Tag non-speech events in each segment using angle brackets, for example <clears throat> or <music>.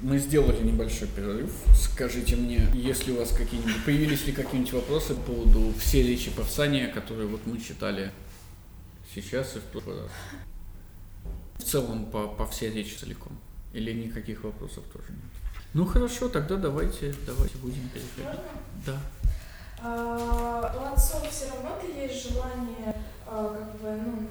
Мы сделали небольшой перерыв. Скажите мне, если у вас какие-нибудь появились ли какие-нибудь вопросы по поводу всей речи Павсания, которые вот мы читали сейчас и в прошлый раз? В целом по, по всей речи целиком. Или никаких вопросов тоже нет? Ну хорошо, тогда давайте, давайте будем переходить. Да. А, у отцов все равно-то есть желание, а, как бы, ну,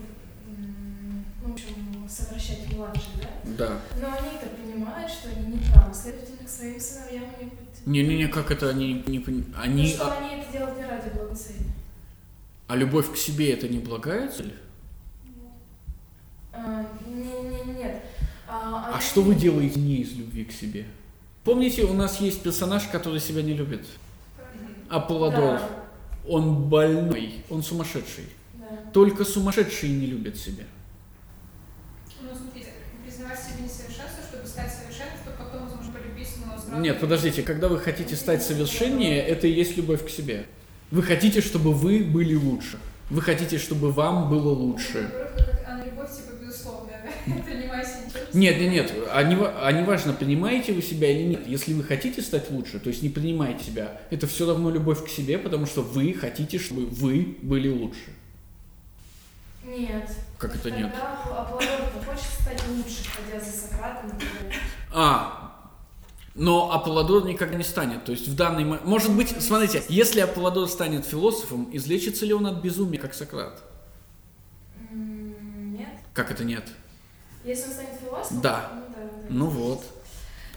в общем, совращать младших, да? Да. Но они-то понимают, что они не правы, следовательно, к своим сыновьям они будут... Не-не-не, как это они не пони- Ну, Они... что А, они это делают не ради благоцелия. а любовь к себе это не благая цель? А, не, не, нет. А, А они- что вы делаете не из любви к себе? Помните, у нас есть персонаж, который себя не любит? Аполлодор. Да, Он больной, он сумасшедший. да. Только сумасшедшие не любят себя. Ну, смотрите, признавать себе несовершенство, чтобы стать совершенным, чтобы потом, возможно, полюбить, но сразу... Нет, подождите, когда вы хотите стать совершеннее, это и есть любовь к себе. Вы хотите, чтобы вы были лучше. Вы хотите, чтобы вам было лучше. А любовь, типа, безусловная, <laughs> Нет, нет, нет, а не, а не важно, принимаете вы себя или нет. Если вы хотите стать лучше, то есть не принимаете себя, это все равно любовь к себе, потому что вы хотите, чтобы вы были лучше. Нет. Как это нет? Тогда Аполлодор-то хочет стать лучше, ходя за Сократом. А, но Аполлодор никогда не станет. То есть в данный момент... Может быть, смотрите, если Аполлодор станет философом, излечится ли он от безумия, как Сократ? Нет. Как это нет? Если он станет философом? Да. Ну, да, да. Ну вот.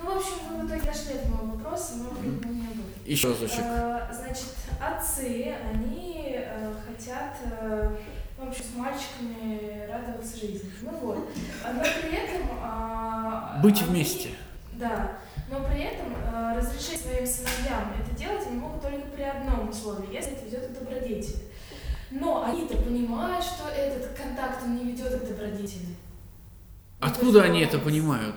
Ну, в общем, вы в итоге дошли до моего вопроса, но мы не об этом. Еще разочек. Э, Значит, отцы, они э, хотят, ну, в общем, с мальчиками радоваться жизни. Ну вот. А, Но при этом... а, Быть они- вместе. Да. Но при этом э, разрешить своим сыновьям это делать они могут только при одном условии, если это ведет к добродетели. Но они-то понимают, что этот контакт он не ведет к добродетели. Ну, Откуда они это понимают?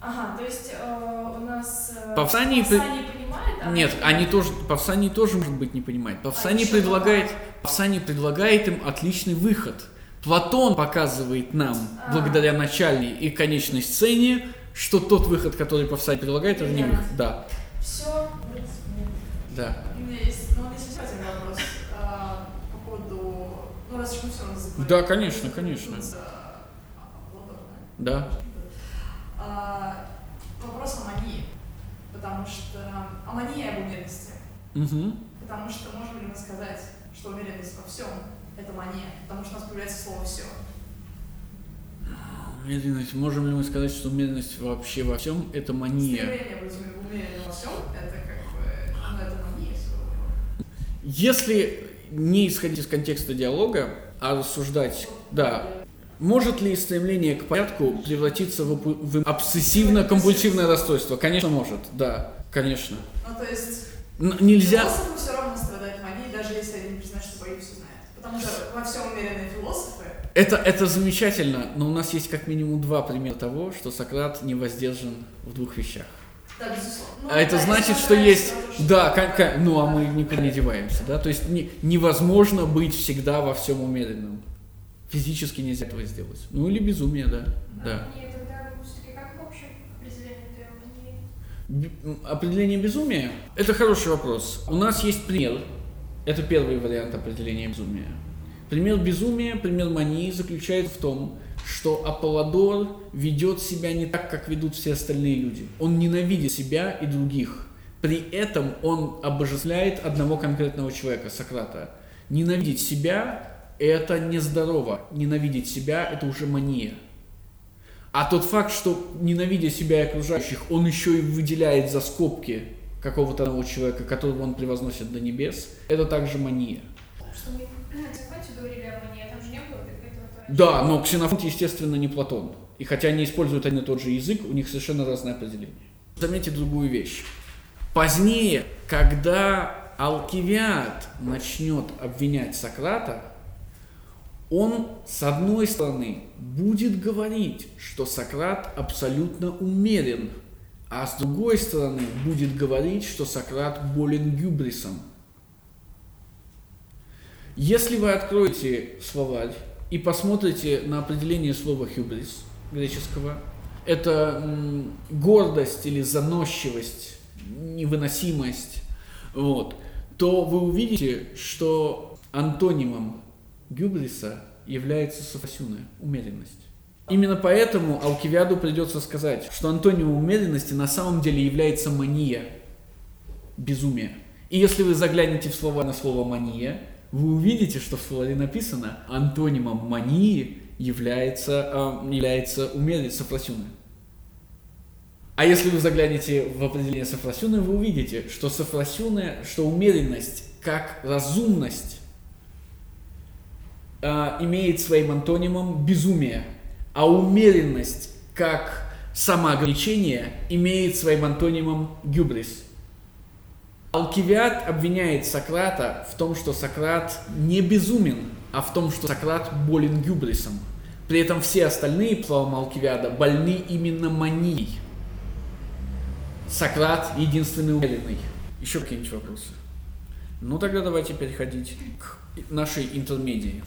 Ага, то есть э, у нас э, Павсаний при- понимает, а Нет, они тоже, Павсаний тоже, может быть, не понимает. Павсаний еще предлагает? Павсаний предлагает им отличный выход. Платон показывает нам, А. благодаря начальной и конечной сцене, что тот выход, который Павсаний предлагает, это не выход. Да, Все. да. У меня есть, ну, еще один вопрос а, по поводу, ну, раз уж мы все заговорили. Да, конечно, конечно. Да. А, вопрос о мании, потому что о мании об умеренности, Мгм. потому что можем ли мы сказать, что умеренность во всем это мания, потому что у нас появляется слово все. Умеренность. Можем ли мы сказать, что умеренность вообще во всем это мания? Стремление быть умеренным во всем это как бы, ну, это мания. Если не исходить из контекста диалога, а рассуждать, да, может ли стремление к порядку превратиться в, в обсессивно-компульсивное расстройство? Конечно, может, да, конечно. Ну, то есть Н- нельзя... Философы все равно страдают манией, даже если они не признают, что все знают. Потому что во всем умеренные философы. Это, это замечательно, но у нас есть как минимум два примера того, что Сократ не воздержан в двух вещах. Да, безусловно. Ну, А это да, значит, что есть... что- Да, ка- ка- ну а мы никуда не деваемся, да? То есть не- невозможно быть всегда во всем умеренным. Физически нельзя этого сделать. Ну или безумие, да. Да. Нет, как Определение безумия – это хороший вопрос. У нас есть пример. Это первый вариант определения безумия. Пример безумия, пример мании заключается в том, что Аполлодор ведет себя не так, как ведут все остальные люди. Он ненавидит себя и других. При этом он обожествляет одного конкретного человека, Сократа. Ненавидеть себя – это нездорово. Ненавидеть себя – это уже мания. А тот факт, что ненавидя себя и окружающих, он еще и выделяет за скобки какого-то одного человека, которого он превозносит до небес, это также мания. Что мы <clears throat> Ксенофонте говорили о мании, а там же не было этого. Да, но Ксенофонт, естественно, не Платон. И хотя они используют один и тот же язык, у них совершенно разное определение. Заметьте другую вещь. Позднее, когда Алкивиад начнет обвинять Сократа, он, с одной стороны, будет говорить, что Сократ абсолютно умерен, а с другой стороны, будет говорить, что Сократ болен гюбрисом. Если вы откроете словарь и посмотрите на определение слова «хюбрис» греческого, это гордость или заносчивость, невыносимость, вот, то вы увидите, что антонимом гюбриса является софасюна, умеренность. Именно поэтому Алкивиаду придется сказать, что антонимом умеренности на самом деле является мания, безумие. И если вы заглянете в слова на слово мания, вы увидите, что в словаре написано антонимом мании является, э, является умеренность софрасюна. А если вы заглянете в определение софрасюна, вы увидите, что софрасюна, что умеренность как разумность э, имеет своим антонимом безумие, а умеренность как самоограничение имеет своим антонимом гюбрис. Алкивиад обвиняет Сократа в том, что Сократ не безумен, а в том, что Сократ болен гюбрисом. При этом все остальные, по словам Алкивиада, больны именно манией. Сократ единственный умеренный. Еще какие-нибудь вопросы? Ну тогда давайте переходить к нашей интермедии.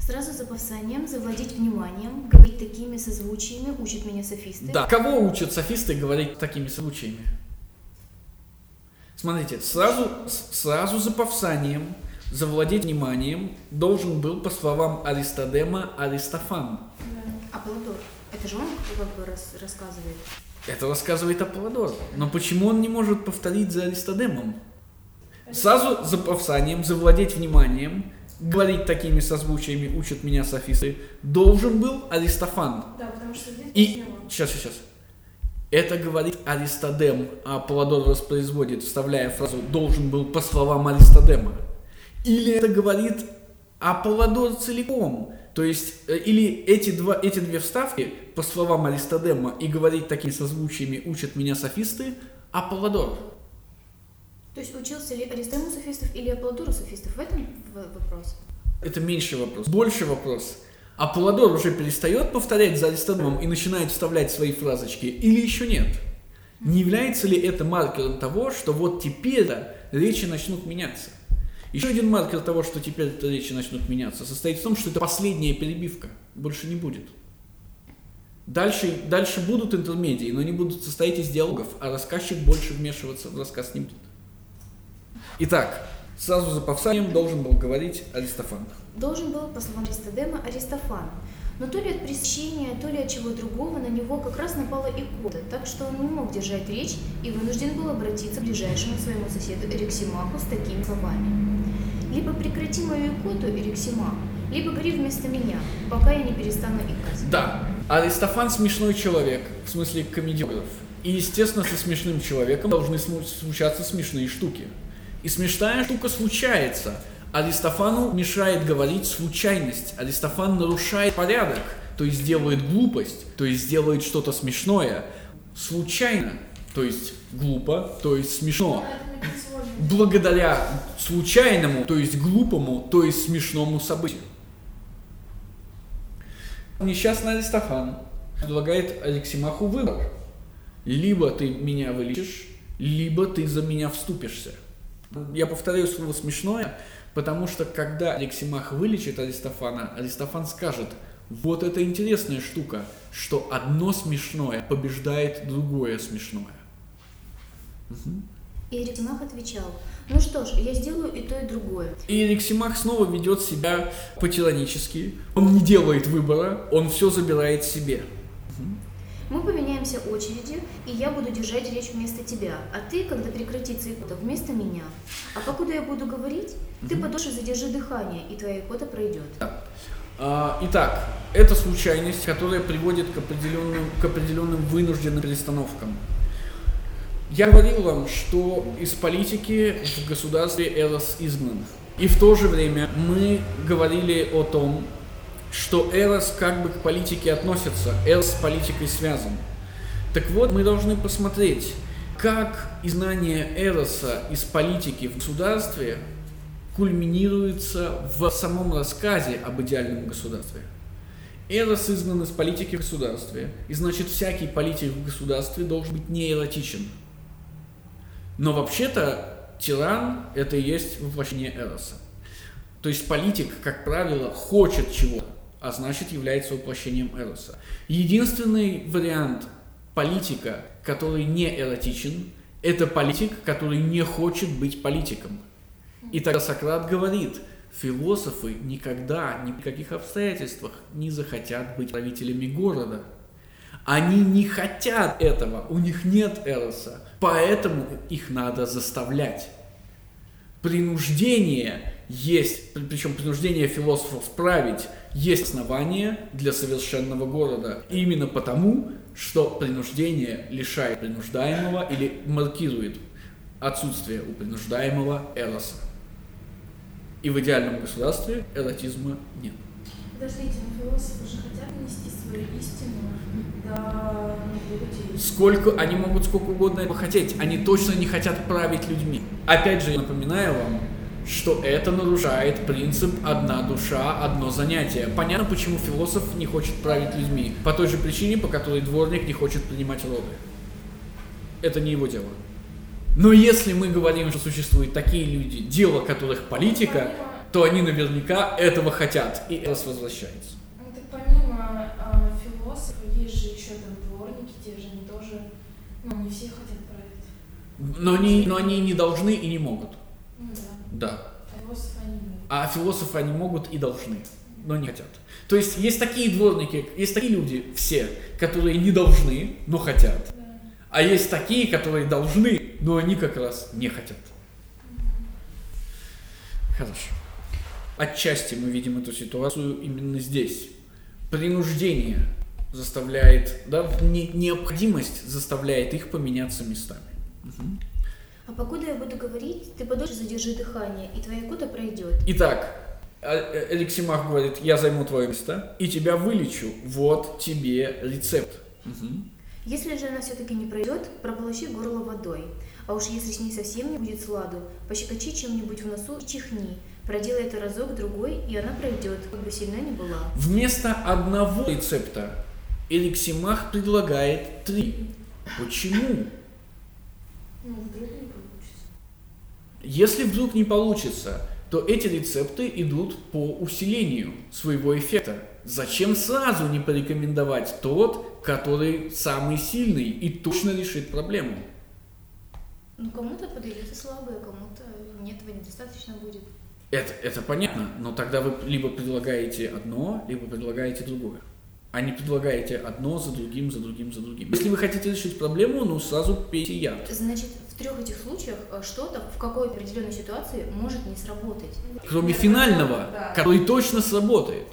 Сразу за повсанием завладеть вниманием, говорить такими созвучиями учат меня софисты. Да, кого учат софисты говорить такими созвучиями? Смотрите, сразу, сразу за повсанием завладеть вниманием должен был, по словам Аристодема, Аристофан. А Полудор, это же он как бы рас- рассказывает. Это рассказывает Аполлодор. Но почему он не может повторить за Аристодемом? Сразу за повсанием, завладеть вниманием, говорить такими созвучиями учат меня софисты, должен был Аристофан. Да, потому что здесь И сейчас, сейчас. Это говорит Аристодем, а Аполлодор воспроизводит, вставляя фразу «должен был по словам Аристодема». Или это говорит Аполлодор целиком. То есть, э, или эти, два, эти две вставки, по словам Аристодема, и говорить такими созвучиями учат меня софисты, Аполлодор. То есть учился ли Аристодем у софистов или Аполлодор у софистов? В этом вопрос. Это меньший вопрос. Больше вопрос. Аполлодор уже перестает повторять за Аристодемом и начинает вставлять свои фразочки, или еще нет? Не является ли это маркером того, что вот теперь речи начнут меняться? Еще один маркер того, что теперь речи начнут меняться, состоит в том, что это последняя перебивка. Больше не будет. Дальше, дальше будут интермедии, но они будут состоять из диалогов, а рассказчик больше вмешиваться в рассказ не будет. Итак, сразу за повсанием должен был говорить Аристофан. Должен был, по словам Аристодема, Аристофан. Но то ли от пресыщения, то ли от чего другого на него как раз напала икота, так что он не мог держать речь и вынужден был обратиться к ближайшему своему соседу Эриксимаху с такими словами. Либо прекрати мою икоту, Эриксимах, либо говори вместо меня, пока я не перестану икать. Да, Аристофан смешной человек, в смысле комедиограф. И, естественно, со смешным человеком должны случаться смешные штуки. И смешная штука случается. Аристофану мешает говорить случайность. Аристофан нарушает порядок, то есть делает глупость, то есть делает что-то смешное. Случайно, то есть глупо, то есть смешно. Благодаря случайному, то есть глупому, то есть смешному событию. Несчастный Аристофан предлагает Алексимаху выбор. Либо ты меня вылечишь, либо ты за меня вступишься. Я повторяю слово смешное, потому что когда Алексимах вылечит Аристофана, Аристофан скажет, вот это интересная штука, что одно смешное побеждает другое смешное. И Эриксимах отвечал, ну что ж, я сделаю и то, и другое. И Алексимах снова ведет себя по-тиранически. Он не делает выбора, он все забирает себе. Мы поменяемся очередью, и я буду держать речь вместо тебя, а ты, когда прекратится икота, вместо меня. А покуда я буду говорить, ты подольше задержи дыхание, и твоя икота пройдет. А, Итак, это случайность, которая приводит к определенным, к определенным вынужденным перестановкам. Я говорил вам, что из политики в государстве Эрос изгнан. И в то же время мы говорили о том, что Эрос как бы к политике относится, Эрос с политикой связан. Так вот, мы должны посмотреть, как изгнание Эроса из политики в государстве кульминируется в самом рассказе об идеальном государстве. Эрос изгнан из политики в государстве, и значит всякий политик в государстве должен быть не эротичен. Но вообще-то тиран это и есть воплощение Эроса. То есть политик, как правило, хочет чего-то, а значит является воплощением эроса. Единственный вариант политика, который не эротичен, это политик, который не хочет быть политиком. И тогда Сократ говорит, философы никогда, ни при каких обстоятельствах не захотят быть правителями города. Они не хотят этого, у них нет эроса, поэтому их надо заставлять. Принуждение есть, причем принуждение философов править, есть основание для совершенного города. И именно потому, что принуждение лишает принуждаемого или маркирует отсутствие у принуждаемого эроса. И в идеальном государстве эротизма нет. Подождите, но философы же хотят нести свою истину до ну, людей. Сколько они могут сколько угодно хотеть, они точно не хотят править людьми. Опять же, напоминаю вам, что это нарушает принцип «одна душа, одно занятие». Понятно, почему философ не хочет править людьми. По той же причине, по которой дворник не хочет принимать роды. Это не его дело. Но если мы говорим, что существуют такие люди, дело которых политика, то они наверняка этого хотят, и это возвращается. Ну так помимо а, философа есть же еще там дворники, те же они тоже, ну не все хотят править. Но они, но они не должны и не могут. Да, а философы они могут. А философы они могут и должны, но не хотят. То есть есть такие дворники, есть такие люди, все, которые не должны, но хотят. Да. А есть такие, которые должны, но они как раз не хотят. Хорошо. Отчасти мы видим эту ситуацию именно здесь. Принуждение заставляет, да, не- необходимость заставляет их поменяться местами. Мгм. А покуда я буду говорить, ты подольше задержи дыхание, и твоя кота пройдет. Итак, э, э, Эликсимах говорит, я займу твое место и тебя вылечу. Вот тебе рецепт. Мгм. Если же она все-таки не пройдет, прополощи горло водой. А уж если с ней совсем не будет сладу, пощекочи чем-нибудь в носу и чихни. Проделай это разок, другой, и она пройдет, как бы сильна ни была. Вместо одного рецепта Эликсимах предлагает три. Почему? Ну вдруг. Если вдруг не получится, то эти рецепты идут по усилению своего эффекта. Зачем сразу не порекомендовать тот, который самый сильный и точно решит проблему? Ну, кому-то подойдет и слабое, кому-то нет, этого недостаточно будет. Это, это понятно, но тогда вы либо предлагаете одно, либо предлагаете другое. А не предлагаете одно за другим, за другим, за другим. Если вы хотите решить проблему, ну сразу пейте яд. Значит, в трех этих случаях э, что-то в какой-то определенной ситуации может не сработать. Кроме Нет, финального, да. который точно сработает.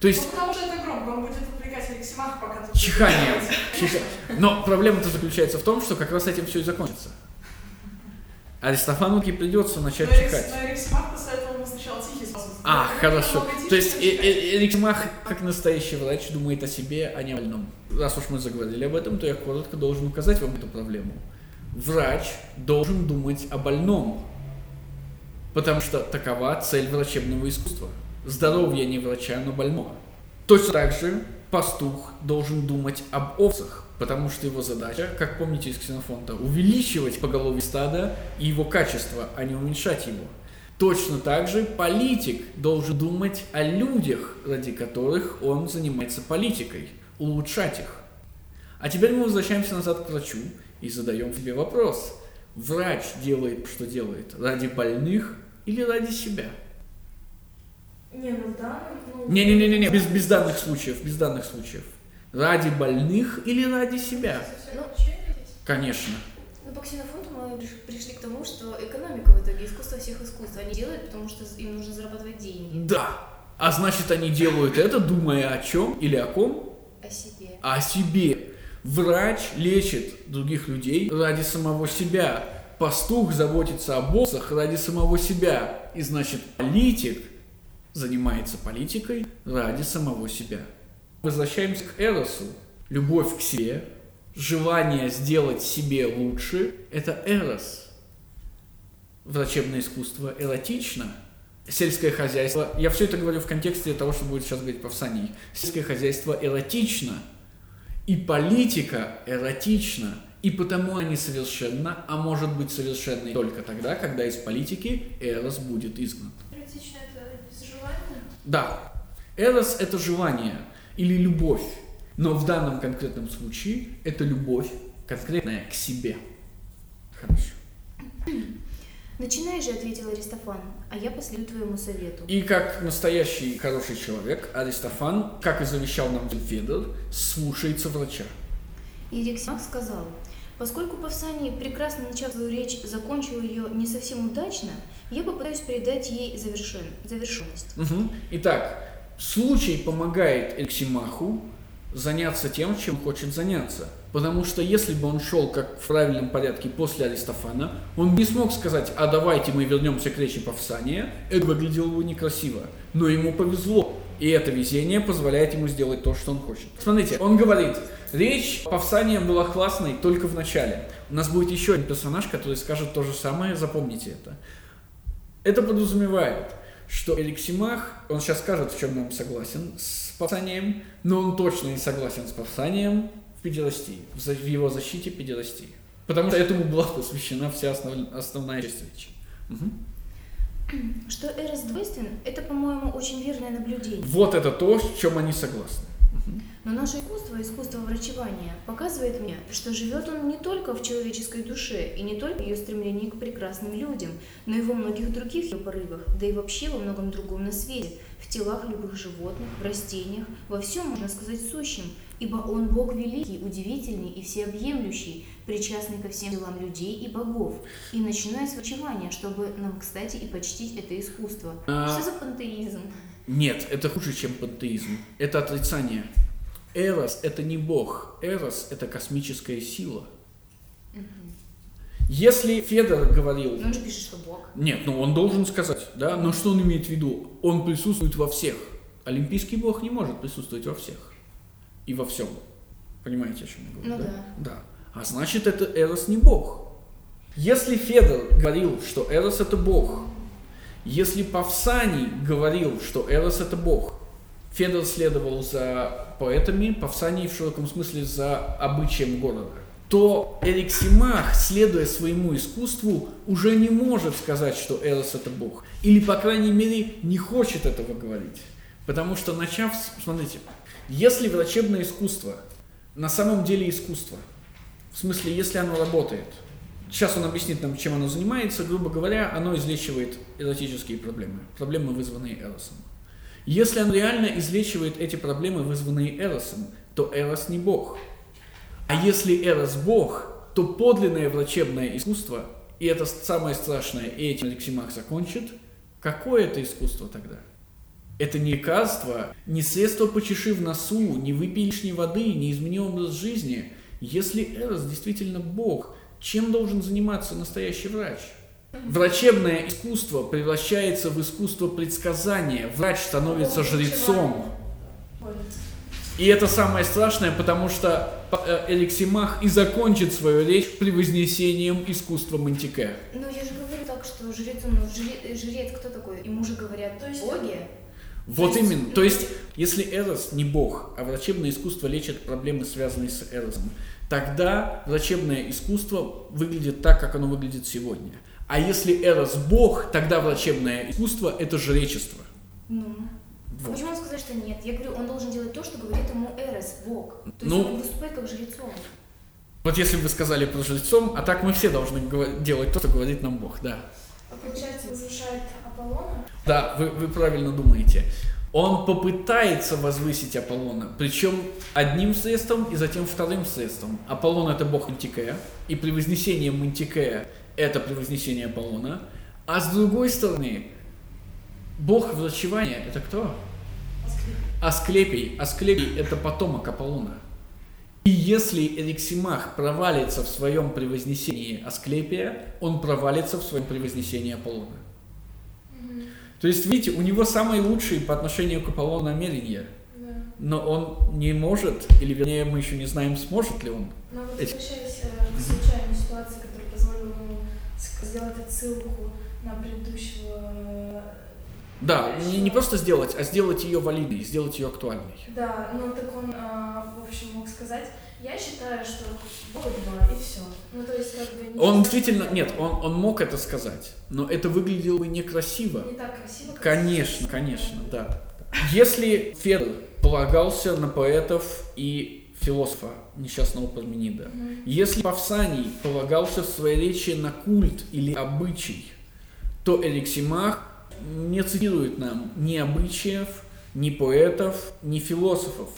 То есть Ну, потому что это громко, он будет отвлекать Алексимах, пока ты... чихание. Чиха- Но проблема-то заключается в том, что как раз этим все и закончится. Аристофануке придется начать Но чихать. но Алексимах посоветовал ему сначала тихий способ. А, хорошо. То есть чем э- чихать. э- Эрикмах, как настоящий врач, думает о себе, а не о больном. Раз уж мы заговорили об этом, то я коротко должен указать вам эту проблему. Врач должен думать о больном, потому что такова цель врачебного искусства. Здоровье не врача, но больного. Точно так же пастух должен думать об овцах, потому что его задача, как помните из Ксенофонта, увеличивать поголовье стада и его качество, а не уменьшать его. Точно так же политик должен думать о людях, ради которых он занимается политикой, улучшать их. А теперь мы возвращаемся назад к врачу и задаем себе вопрос. Врач делает, что делает, ради больных или ради себя? Не, ну данном... ну, Не-не-не, без, без данных случаев, без данных случаев. Ради больных или ради себя? Ну? Конечно. По ксенофонту мы приш- пришли к тому, что экономика в итоге, искусство всех искусств. Они делают, потому что им нужно зарабатывать деньги. Да. А значит, они делают это, думая о чем или о ком? О себе. о себе. Врач лечит других людей ради самого себя. Пастух заботится об овцах ради самого себя. И значит, политик занимается политикой ради самого себя. Возвращаемся к Эросу. Любовь к себе, желание сделать себе лучше – это Эрос. Врачебное искусство эротично. Сельское хозяйство, я все это говорю в контексте того, что будет сейчас говорить Павсаний. Сельское хозяйство эротично. И политика эротична. И потому она несовершенна, а может быть совершенной только тогда, когда из политики Эрос будет изгнан. Эротично это из желания? Да. Эрос – это желание или любовь, но в данном конкретном случае это любовь конкретная к себе. Хорошо. Начинай же, ответил Аристофан, а я последую твоему совету. И как настоящий хороший человек, Аристофан, как и завещал нам Федор, слушается врача. И Ерексимах сказал, поскольку Павсаний, прекрасно начав свою речь, закончил ее не совсем удачно, я попытаюсь передать ей завершен... завершенность. Мгм. Итак, случай помогает Эксимаху заняться тем, чем хочет заняться. Потому что если бы он шел как в правильном порядке после Аристофана, он не смог сказать, а давайте мы вернемся к речи Павсания, это выглядело бы некрасиво. Но ему повезло, и это везение позволяет ему сделать то, что он хочет. Смотрите, он говорит, речь Павсания была классной только в начале. У нас будет еще один персонаж, который скажет то же самое, запомните это. Это подразумевает, что Эликсимах, он сейчас скажет, в чем он согласен с Павсанием, но он точно не согласен с Павсанием в педерастии, в его защите педерастии. Потому что этому была посвящена вся основ- основная часть речи. Мгм. Что Эрос двойствен, это, по-моему, очень верное наблюдение. Вот это то, в чем они согласны. Но наше искусство, искусство врачевания, показывает мне, что живет он не только в человеческой душе и не только в ее стремлении к прекрасным людям, но и во многих других ее порывах, да и вообще во многом другом на свете, в телах любых животных, в растениях, во всем, можно сказать, сущем, ибо он Бог великий, удивительный и всеобъемлющий, причастный ко всем делам людей и богов. И начиная с врачевания, чтобы нам, кстати, и почтить это искусство. А- Что за пантеизм? Нет, это хуже, чем пантеизм. Это отрицание. Эрос – это не бог. Эрос – это космическая сила. Если Федор говорил, Но он же пишет, что Бог. Нет, ну он должен сказать, да, но что он имеет в виду? Он присутствует во всех. Олимпийский бог не может присутствовать во всех. И во всем. Понимаете, о чем я говорю? Ну да. Да. А значит, это Эрос не бог. Если Федор говорил, что Эрос это бог, если Павсаний говорил, что Эрос это бог, Федор следовал за поэтами, Павсаний в широком смысле за обычаем города, то Эриксимах, следуя своему искусству, уже не может сказать, что Эрос это бог. Или, по крайней мере, не хочет этого говорить. Потому что, начав, смотрите, если врачебное искусство на самом деле искусство, в смысле, если оно работает, сейчас он объяснит нам, чем оно занимается, грубо говоря, оно излечивает эротические проблемы, проблемы, вызванные Эросом. Если оно реально излечивает эти проблемы, вызванные Эросом, то Эрос не бог. А если Эрос бог, то подлинное врачебное искусство, и это самое страшное, и этим Алексимах закончит, какое это искусство тогда? Это не лекарство, не средство почеши в носу, не выпей лишней воды, не измени образ жизни. Если Эрос действительно бог, чем должен заниматься настоящий врач? Врачебное искусство превращается в искусство предсказания. Врач становится жрецом. И это самое страшное, потому что Эликсимах и закончит свою речь превознесением искусства Мантике. Ну, я же говорю так, что жрец, он, жре- жрец кто такой? Ему же говорят То есть боги. Вот То есть- именно. То есть, если Эрос не бог, а врачебное искусство лечит проблемы, связанные с Эросом, тогда врачебное искусство выглядит так, как оно выглядит сегодня. А если Эрос бог, тогда врачебное искусство – это жречество. Ну. Вот. Почему он сказал, что нет? Я говорю, он должен делать то, что говорит ему Эрос, бог. То есть Ну. он выступает как жрецом. Вот если бы вы сказали про жрецом, а так мы все должны делать то, что говорит нам Бог, да. А получается, возвышает Аполлона? Да, вы, вы правильно думаете. Он попытается возвысить Аполлона, причем одним средством и затем вторым средством. Аполлон это бог Мантикея, и превознесение Мантикея это превознесение Аполлона. А с другой стороны, бог врачевания это кто? Асклепий. Асклепий это потомок Аполлона. И если Эриксимах провалится в своем превознесении Асклепия, он провалится в своем превознесении Аполлона. То есть, видите, у него самые лучшие по отношению к Аполлону намерения, Да. но он не может, или вернее мы еще не знаем, сможет ли он. Но вот Эти- возвращаясь э, к случайной ситуации, которая позволила ему сделать отсылку на предыдущего... Да, не, не просто сделать, а сделать ее валидной, сделать ее актуальной. Да, ну так он, а, в общем, мог сказать, я считаю, что Бога два, и все. Ну, то есть, как бы... не Он действительно, нет, он, он мог это сказать, но это выглядело бы некрасиво. Не так красиво, как Конечно, конечно, да. Если Федор полагался на поэтов и философа несчастного Парменида, если Павсаний полагался в своей речи на культ или обычай, то Эликсимах не цитирует нам ни обычаев, ни поэтов, ни философов.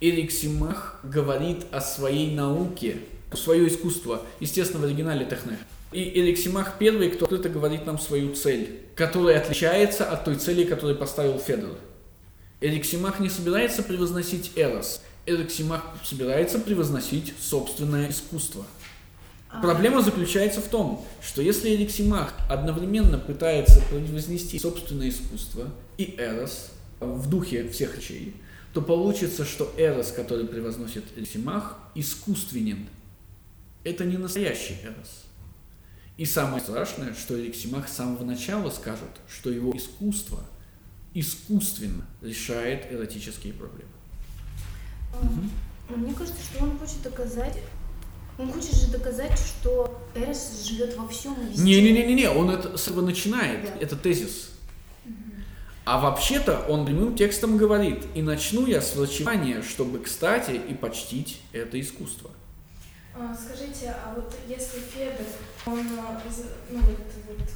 Эликсимах говорит о своей науке, свое искусство, естественно, в оригинале Техне. И Эликсимах первый, кто открыто говорит нам свою цель, которая отличается от той цели, которую поставил Федор. Эликсимах не собирается превозносить Эрос. Эликсимах собирается превозносить собственное искусство. Проблема заключается в том, что если Эликсимах одновременно пытается превознести собственное искусство и Эрос в духе всех речей, то получится, что Эрос, который превозносит Эликсимах, искусственен. Это не настоящий Эрос. И самое страшное, что Эликсимах с самого начала скажет, что его искусство искусственно решает эротические проблемы. А, Мне кажется, что он хочет доказать, он хочет же доказать, что Эрос живет во всем и везде. Не-не-не-не, он это с этого начинает, Да. это тезис. А вообще-то он прямым текстом говорит, и начну я с врачевания, чтобы, кстати, и почтить это искусство. А, Скажите, а вот если Федор, он а, ну, вот, вот,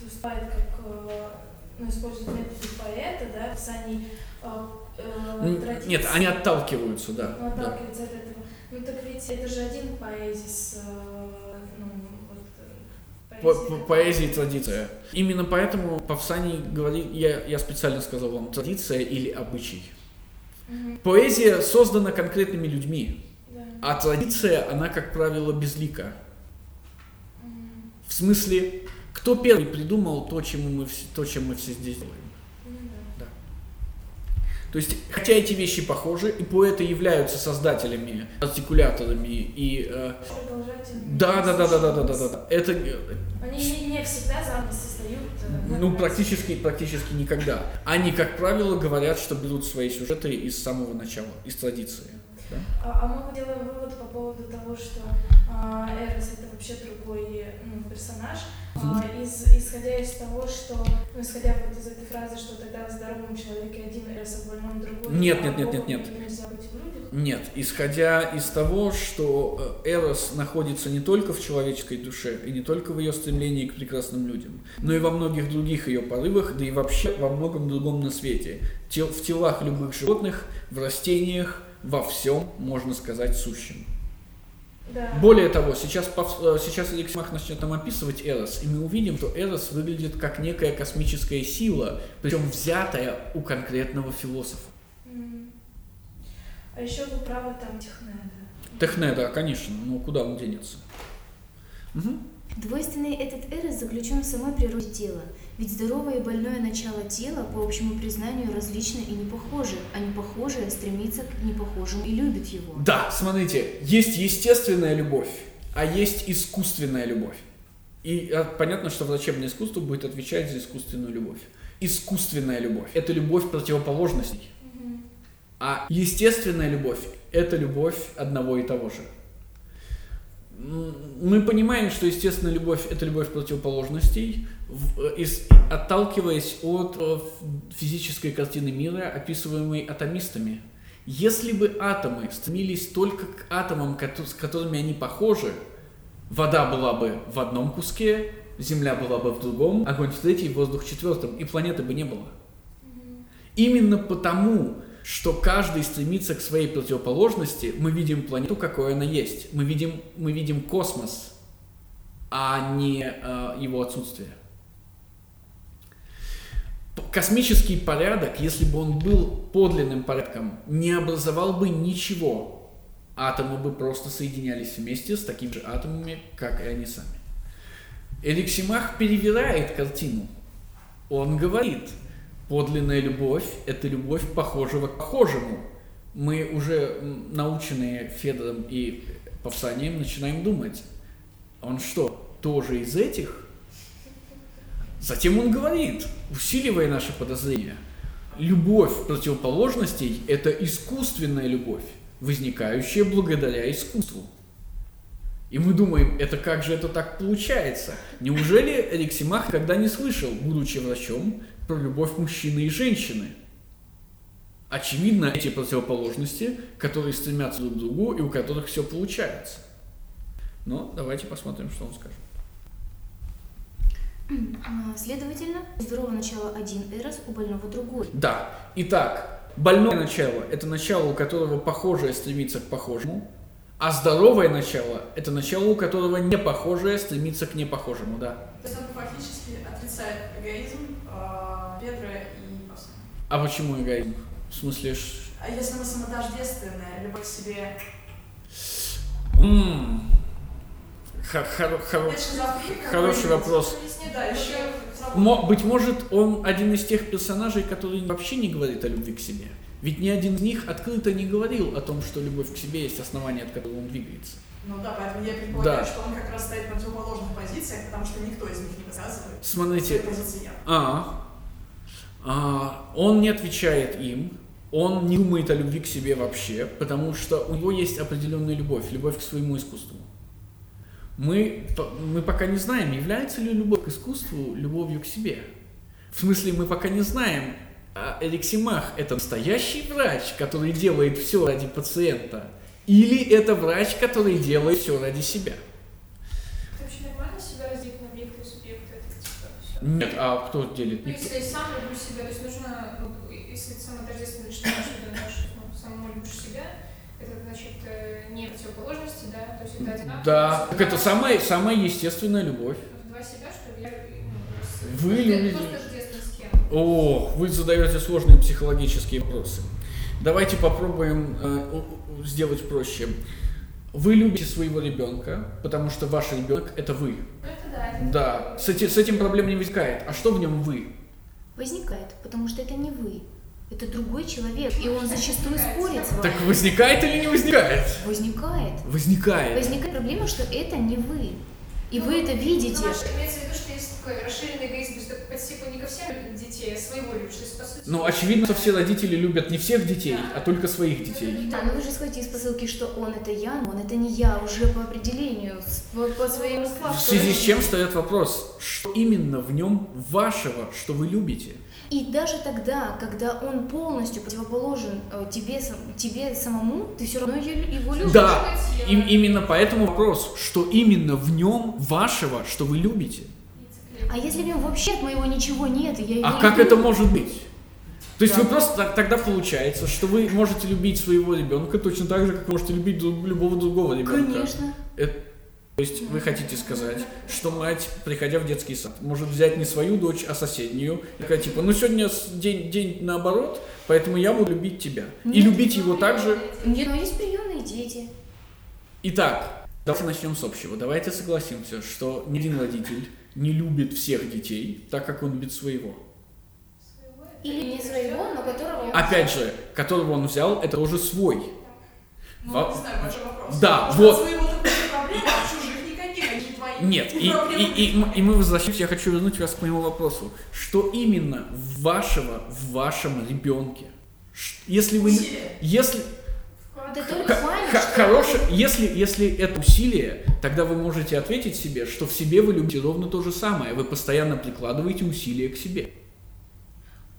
выступает как, э, ну, использует методы поэта, да, в писании э, э, Нет, они отталкиваются, да. ну, да. от этого. Ну так ведь это же один поэзис, э, ну, вот, э, По- поэзия. по- Поэзия и традиция. Именно поэтому Павсаний говорит, я, я специально сказал вам, традиция или обычай. Мгм, Поэзия создана конкретными людьми, да. а традиция, она, как правило, безлика. Мгм, В смысле, кто первый придумал то, чему мы, то чем мы все здесь делаем? То есть, хотя эти вещи похожи, и поэты являются создателями, артикуляторами, и... э, да, да, да, да, да, да, да, да, да. Это э, Они не, всегда заново создают. э, ну практически, практически никогда. Они, как правило, говорят, что берут свои сюжеты из самого начала, из традиции. да. А, а мы делаем вывод по поводу того, что а, Эрос это вообще другой ну, персонаж, а, из, исходя из того, что, ну, исходя вот из этой фразы, что тогда в здоровом человеке один Эрос, а больном другой. Нет, а нет, нет, нет, нет. Нет, исходя из того, что э, Эрос находится не только в человеческой душе, и не только в ее стремлении к прекрасным людям, но и во многих других ее порывах, да и вообще во многом другом на свете. Тел- в телах любых животных, в растениях, во всем, можно сказать, сущем. Да. Более того, сейчас, э, сейчас Алексмах начнет нам описывать Эрос, и мы увидим, что Эрос выглядит как некая космическая сила, причем взятая у конкретного философа. А еще вы правы, там технеда. Техне, да, конечно, ну куда он денется? Мгм. Двойственный этот эрос заключен в самой природе тела, ведь здоровое и больное начало тела, по общему признанию, различны и не похожи, а непохожее стремится к непохожему и любит его. Да, смотрите, есть естественная любовь, а есть искусственная любовь. И а, понятно, что врачебное искусство будет отвечать за искусственную любовь. Искусственная любовь – это любовь противоположностей, а естественная любовь – это любовь одного и того же. Мы понимаем, что естественная любовь – это любовь противоположностей, в- э, из- отталкиваясь от э, физической картины мира, описываемой атомистами. Если бы атомы стремились только к атомам, с которыми они похожи, вода была бы в одном куске, земля была бы в другом, огонь в третьем, воздух в четвертом, и планеты бы не было. Именно потому, что каждый стремится к своей противоположности, мы видим планету, какой она есть. Мы видим, мы видим космос, а не э, его отсутствие. Космический порядок, если бы он был подлинным порядком, не образовал бы ничего. Атомы бы просто соединялись вместе с такими же атомами, как и они сами. Эликсимах перевирает картину. Он говорит, подлинная любовь – это любовь похожего к похожему. Мы уже наученные Федором и Павсанием начинаем думать, он что, тоже из этих? Затем он говорит, усиливая наши подозрения, любовь противоположностей – это искусственная любовь, возникающая благодаря искусству. И мы думаем, это как же это так получается? Неужели Алексимах когда не слышал, будучи врачом, про любовь мужчины и женщины? Очевидно, эти противоположности, которые стремятся друг к другу и у которых все получается. Но давайте посмотрим, что он скажет. А, Следовательно, у здорового начала один эрос, у больного другой. Да. Итак, больное начало – это начало, у которого похожее стремится к похожему, а здоровое начало – это начало, у которого не похожее стремится к непохожему, да. То есть он фактически отрицает эгоизм э, Педро и Паса. А почему эгоизм? В смысле, А если мы самотождественные, любовь к себе, м, хо- хоро- хоро- это шизофрения Хороший вопрос. Мо- Быть может, он один из тех персонажей, который вообще не говорит о любви к себе. Ведь ни один из них открыто не говорил о том, что любовь к себе есть основание, от которого он двигается. Ну да, поэтому я предполагаю, Да. что он как раз стоит на противоположных позициях, потому что никто из них не высказывает Смотрите, позиции я. А, а, он не отвечает им, он не думает о любви к себе вообще, потому что у него есть определенная любовь, любовь к своему искусству. Мы, мы пока не знаем, является ли любовь к искусству любовью к себе. В смысле, мы пока не знаем, а Эриксимах – это настоящий врач, который делает все ради пациента, или это врач, который делает все ради себя. Это вообще нормально себя разделить на объекты и субъекты? Это типа всё. Нет, а кто делит? Ну, если я сам люблю себя, то есть нужно, ну, если ты самотождественный, что значит, ты думаешь, ну, самому любишь себя, это значит э, не противоположности, да, то есть это одинаково. Да, так это самая, самая естественная любовь. Два себя, что? Я, ну, Вы любите-? О, вы задаете сложные психологические вопросы. Давайте попробуем э, сделать проще. Вы любите своего ребенка, потому что ваш ребенок это вы. Это да. это Да, с, эти- с этим проблем не возникает. А что в нем вы? Возникает, потому что это не вы. Это другой человек, и он зачастую спорит с вами. Так возникает или не возникает? Возникает. Возникает. Возникает проблема, что это не вы. И вы это видите. Ну, имеется в виду, что есть такой расширенный эгоизм, то есть это типа не ко всем детей, а своего любишь. По сути, Ну, очевидно, что все родители любят не всех детей, а только своих детей. Да, но вы же сходите из посылки, что он это я, но он это не я, уже по определению, с- по, по своему В факту. связи с чем встает вопрос, что именно в нем вашего, что вы любите? И даже тогда, когда он полностью противоположен э, тебе, тебе самому, ты все равно его любишь. Да, им- именно поэтому вопрос, что именно в нем вашего, что вы любите. А если в нем вообще от моего ничего нет, и я его А как люблю? это может быть? То есть Да. вы просто так- тогда получается, что вы можете любить своего ребенка точно так же, как можете любить любого другого ребенка. Конечно. То есть вы хотите сказать, что мать, приходя в детский сад, может взять не свою дочь, а соседнюю, и такая типа, ну сегодня день, день наоборот, поэтому я буду любить тебя. И Нет. любить его так же. Нет, но есть приемные дети. Итак, давайте начнем с общего. Давайте согласимся, что ни один родитель не любит всех детей так, как он любит своего. Или не своего, но которого... Опять же, которого он взял, это уже свой. Ну, Во- не знаю. Да, Может, вот. от своего такой проблемы, а чужих никаких, они твои. Нет, и, проблемы. и, и, м- и мы возвращаемся, я хочу вернуть вас к моему вопросу. Что именно вашего в вашем ребенке? Если вы... Если... Что- хорошее, если, если это усилие, тогда вы можете ответить себе, что в себе вы любите ровно то же самое. Вы постоянно прикладываете усилия к себе.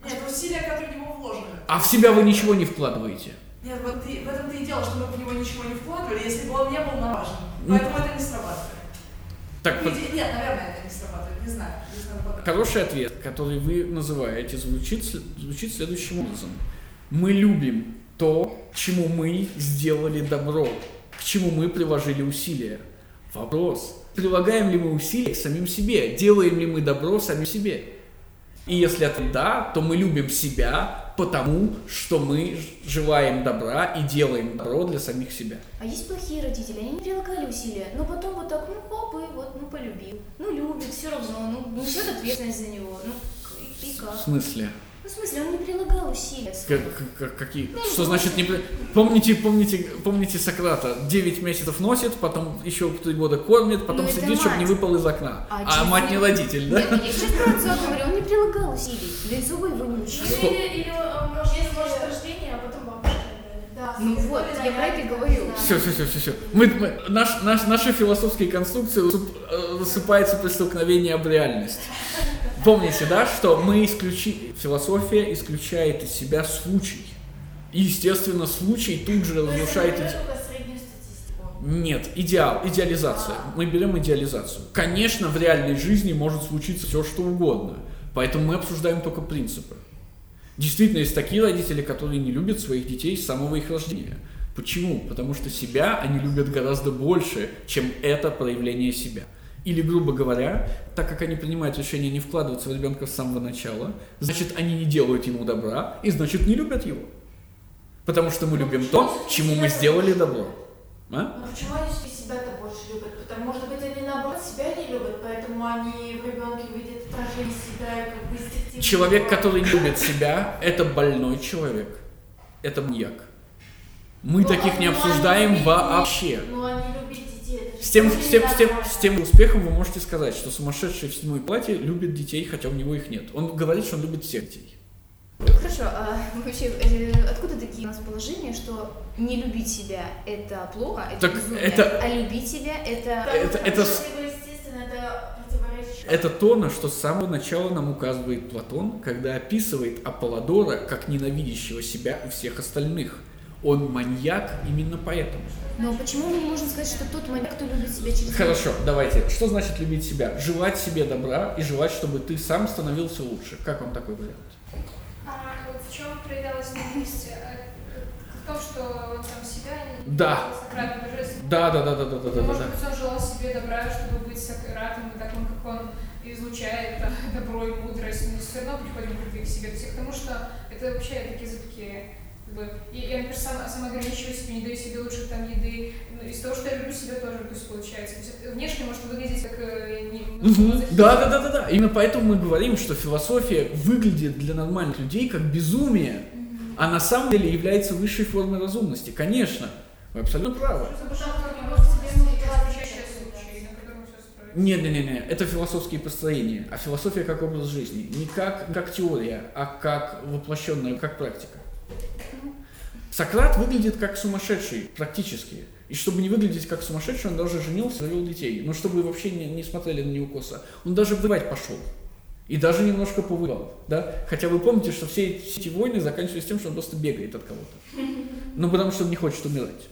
Нет, усилия, которые в него вложены. А в себя вы ничего не вкладываете. Нет, вот и- в этом-то и дело, что мы в него ничего не вкладывали, если бы он не был наважен. Ну. Поэтому это не срабатывает. Так, под- Иде- Нет, наверное, это не срабатывает, не знаю. Не знаю. Хороший ответ, который вы называете, звучит, звучит следующим образом. Мы любим то, чему мы сделали добро, к чему мы приложили усилия. Вопрос, прилагаем ли мы усилия самим себе, делаем ли мы добро самим себе? И если ответ да, то мы любим себя потому, что мы желаем добра и делаем добро для самих себя. А есть плохие родители, они не прилагали усилия, но потом вот так, ну хоп, и вот, ну полюбил. Ну любит, все равно, ну несет ответственность за него. Ну и В как? смысле? Ну в смысле, он не прилагал усилия. Как- как- как- какие? Что значит не... при- Помните, помните, помните Сократа? 9 месяцев носит, потом еще 3 года кормит, потом Ну, это сидит, чтобы не выпал из окна. А А, мать не родитель, да? Нет, я сейчас про отца говорю, он не прилагал усилий. Лицо бы его не учил. Ну, или, или э, может, есть может рождение, а потом бабушка. Да, Ну вот, я про это говорю. Все, все, все, все, все. Мы, мы- наш, наш, наши философские конструкции рассып- э, рассыпаются при столкновении об реальность. Помните, да, что мы исключи... философия исключает из себя случай. И, естественно, случай тут же разрушает... Нет, идеал, идеализация. Мы берем идеализацию. Конечно, в реальной жизни может случиться все, что угодно. Поэтому мы обсуждаем только принципы. Действительно, есть такие родители, которые не любят своих детей с самого их рождения. Почему? Потому что себя они любят гораздо больше, чем это проявление себя. Или, грубо говоря, так как они принимают решение не вкладываться в ребенка с самого начала, значит, они не делают ему добра, и значит, не любят его. Потому что мы любим то, чему мы сделали добро. А? Но почему они себя-то больше любят? Потому, может быть, они наоборот себя не любят, поэтому они в ребенке видят отражение себя и как бы инстинктивно. Человек, который не любит себя, это больной человек. Это маньяк. Мы Ну, таких а не ну, обсуждаем они вообще. Ну, они любят С тем, с, тем, с, тем, с тем успехом вы можете сказать, что сумасшедший в седьмой платье любит детей, хотя у него их нет. Он говорит, что он любит всех детей. Хорошо, а вообще, э, откуда такие у нас положения, что не любить себя это плохо, это Так безумие, это- а любить себя это... Это- это. Это то, на что с самого начала нам указывает Платон, когда описывает Аполлодора как ненавидящего себя и всех остальных. Он маньяк именно поэтому. Но почему мы не можем сказать, что тот маньяк, кто любит себя через Хорошо, давайте. Что значит любить себя? Желать себе добра и желать, чтобы ты сам становился лучше. Как вам такой вариант? А вот в чем проявлялась ненависть? Э, В том, что он сам себя не Да. Да, да, да, да, да, да, да, Может быть, он желал себе добра, чтобы быть Сократом, и таким, как он излучает там, добро и мудрость, но все равно приходим к себе. Есть, потому что это вообще такие зыбкие бы, и я, например, сам, самоограничиваю себя, не даю себе лучше там еды. Ну, из того, что я люблю себя, тоже пусть получается. То есть, внешне может выглядеть как э, не, ну. Да, да, да, да, да. Именно поэтому мы говорим, что философия выглядит для нормальных людей как безумие, а на самом деле является высшей формой разумности. Конечно, вы абсолютно правы. Нет, нет, нет, нет, это философские построения, а философия как образ жизни, не как, как теория, а как воплощенная, как практика. Сократ выглядит как сумасшедший практически. И чтобы не выглядеть как сумасшедший, он даже женился, завел детей. Но чтобы вообще не, не смотрели на него косо. Он даже воевать пошел. И даже немножко повоевал. Да? Хотя вы помните, что все эти войны заканчивались тем, что он просто бегает от кого-то. Ну, потому что он не хочет умирать.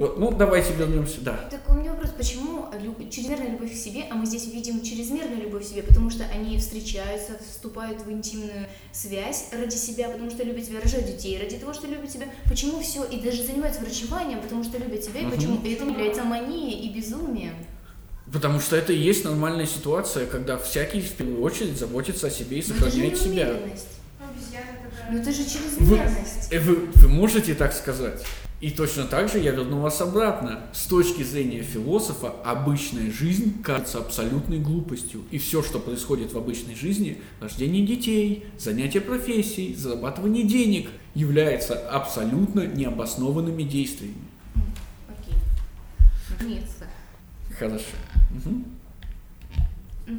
Ну, давайте вернемся. Да. Так у меня вопрос, почему люб- чрезмерная любовь к себе, а мы здесь видим чрезмерную любовь к себе, потому что они встречаются, вступают в интимную связь ради себя, потому что любят себя, рожают детей ради того, что любят себя. Почему все, и даже занимаются врачеванием, потому что любят себя, и Мгм. почему это является манией и безумием. Потому что это и есть нормальная ситуация, когда всякий в первую очередь заботится о себе и Но это же сохраняет себя. неумеренность. Ну, это же чрезмерность. Э, Вы, вы можете так сказать? И точно так же я верну вас обратно. С точки зрения философа, обычная жизнь кажется абсолютной глупостью. И все, что происходит в обычной жизни, рождение детей, занятие профессией, зарабатывание денег, является абсолютно необоснованными действиями. Окей. Наконец-то. Хорошо. Ну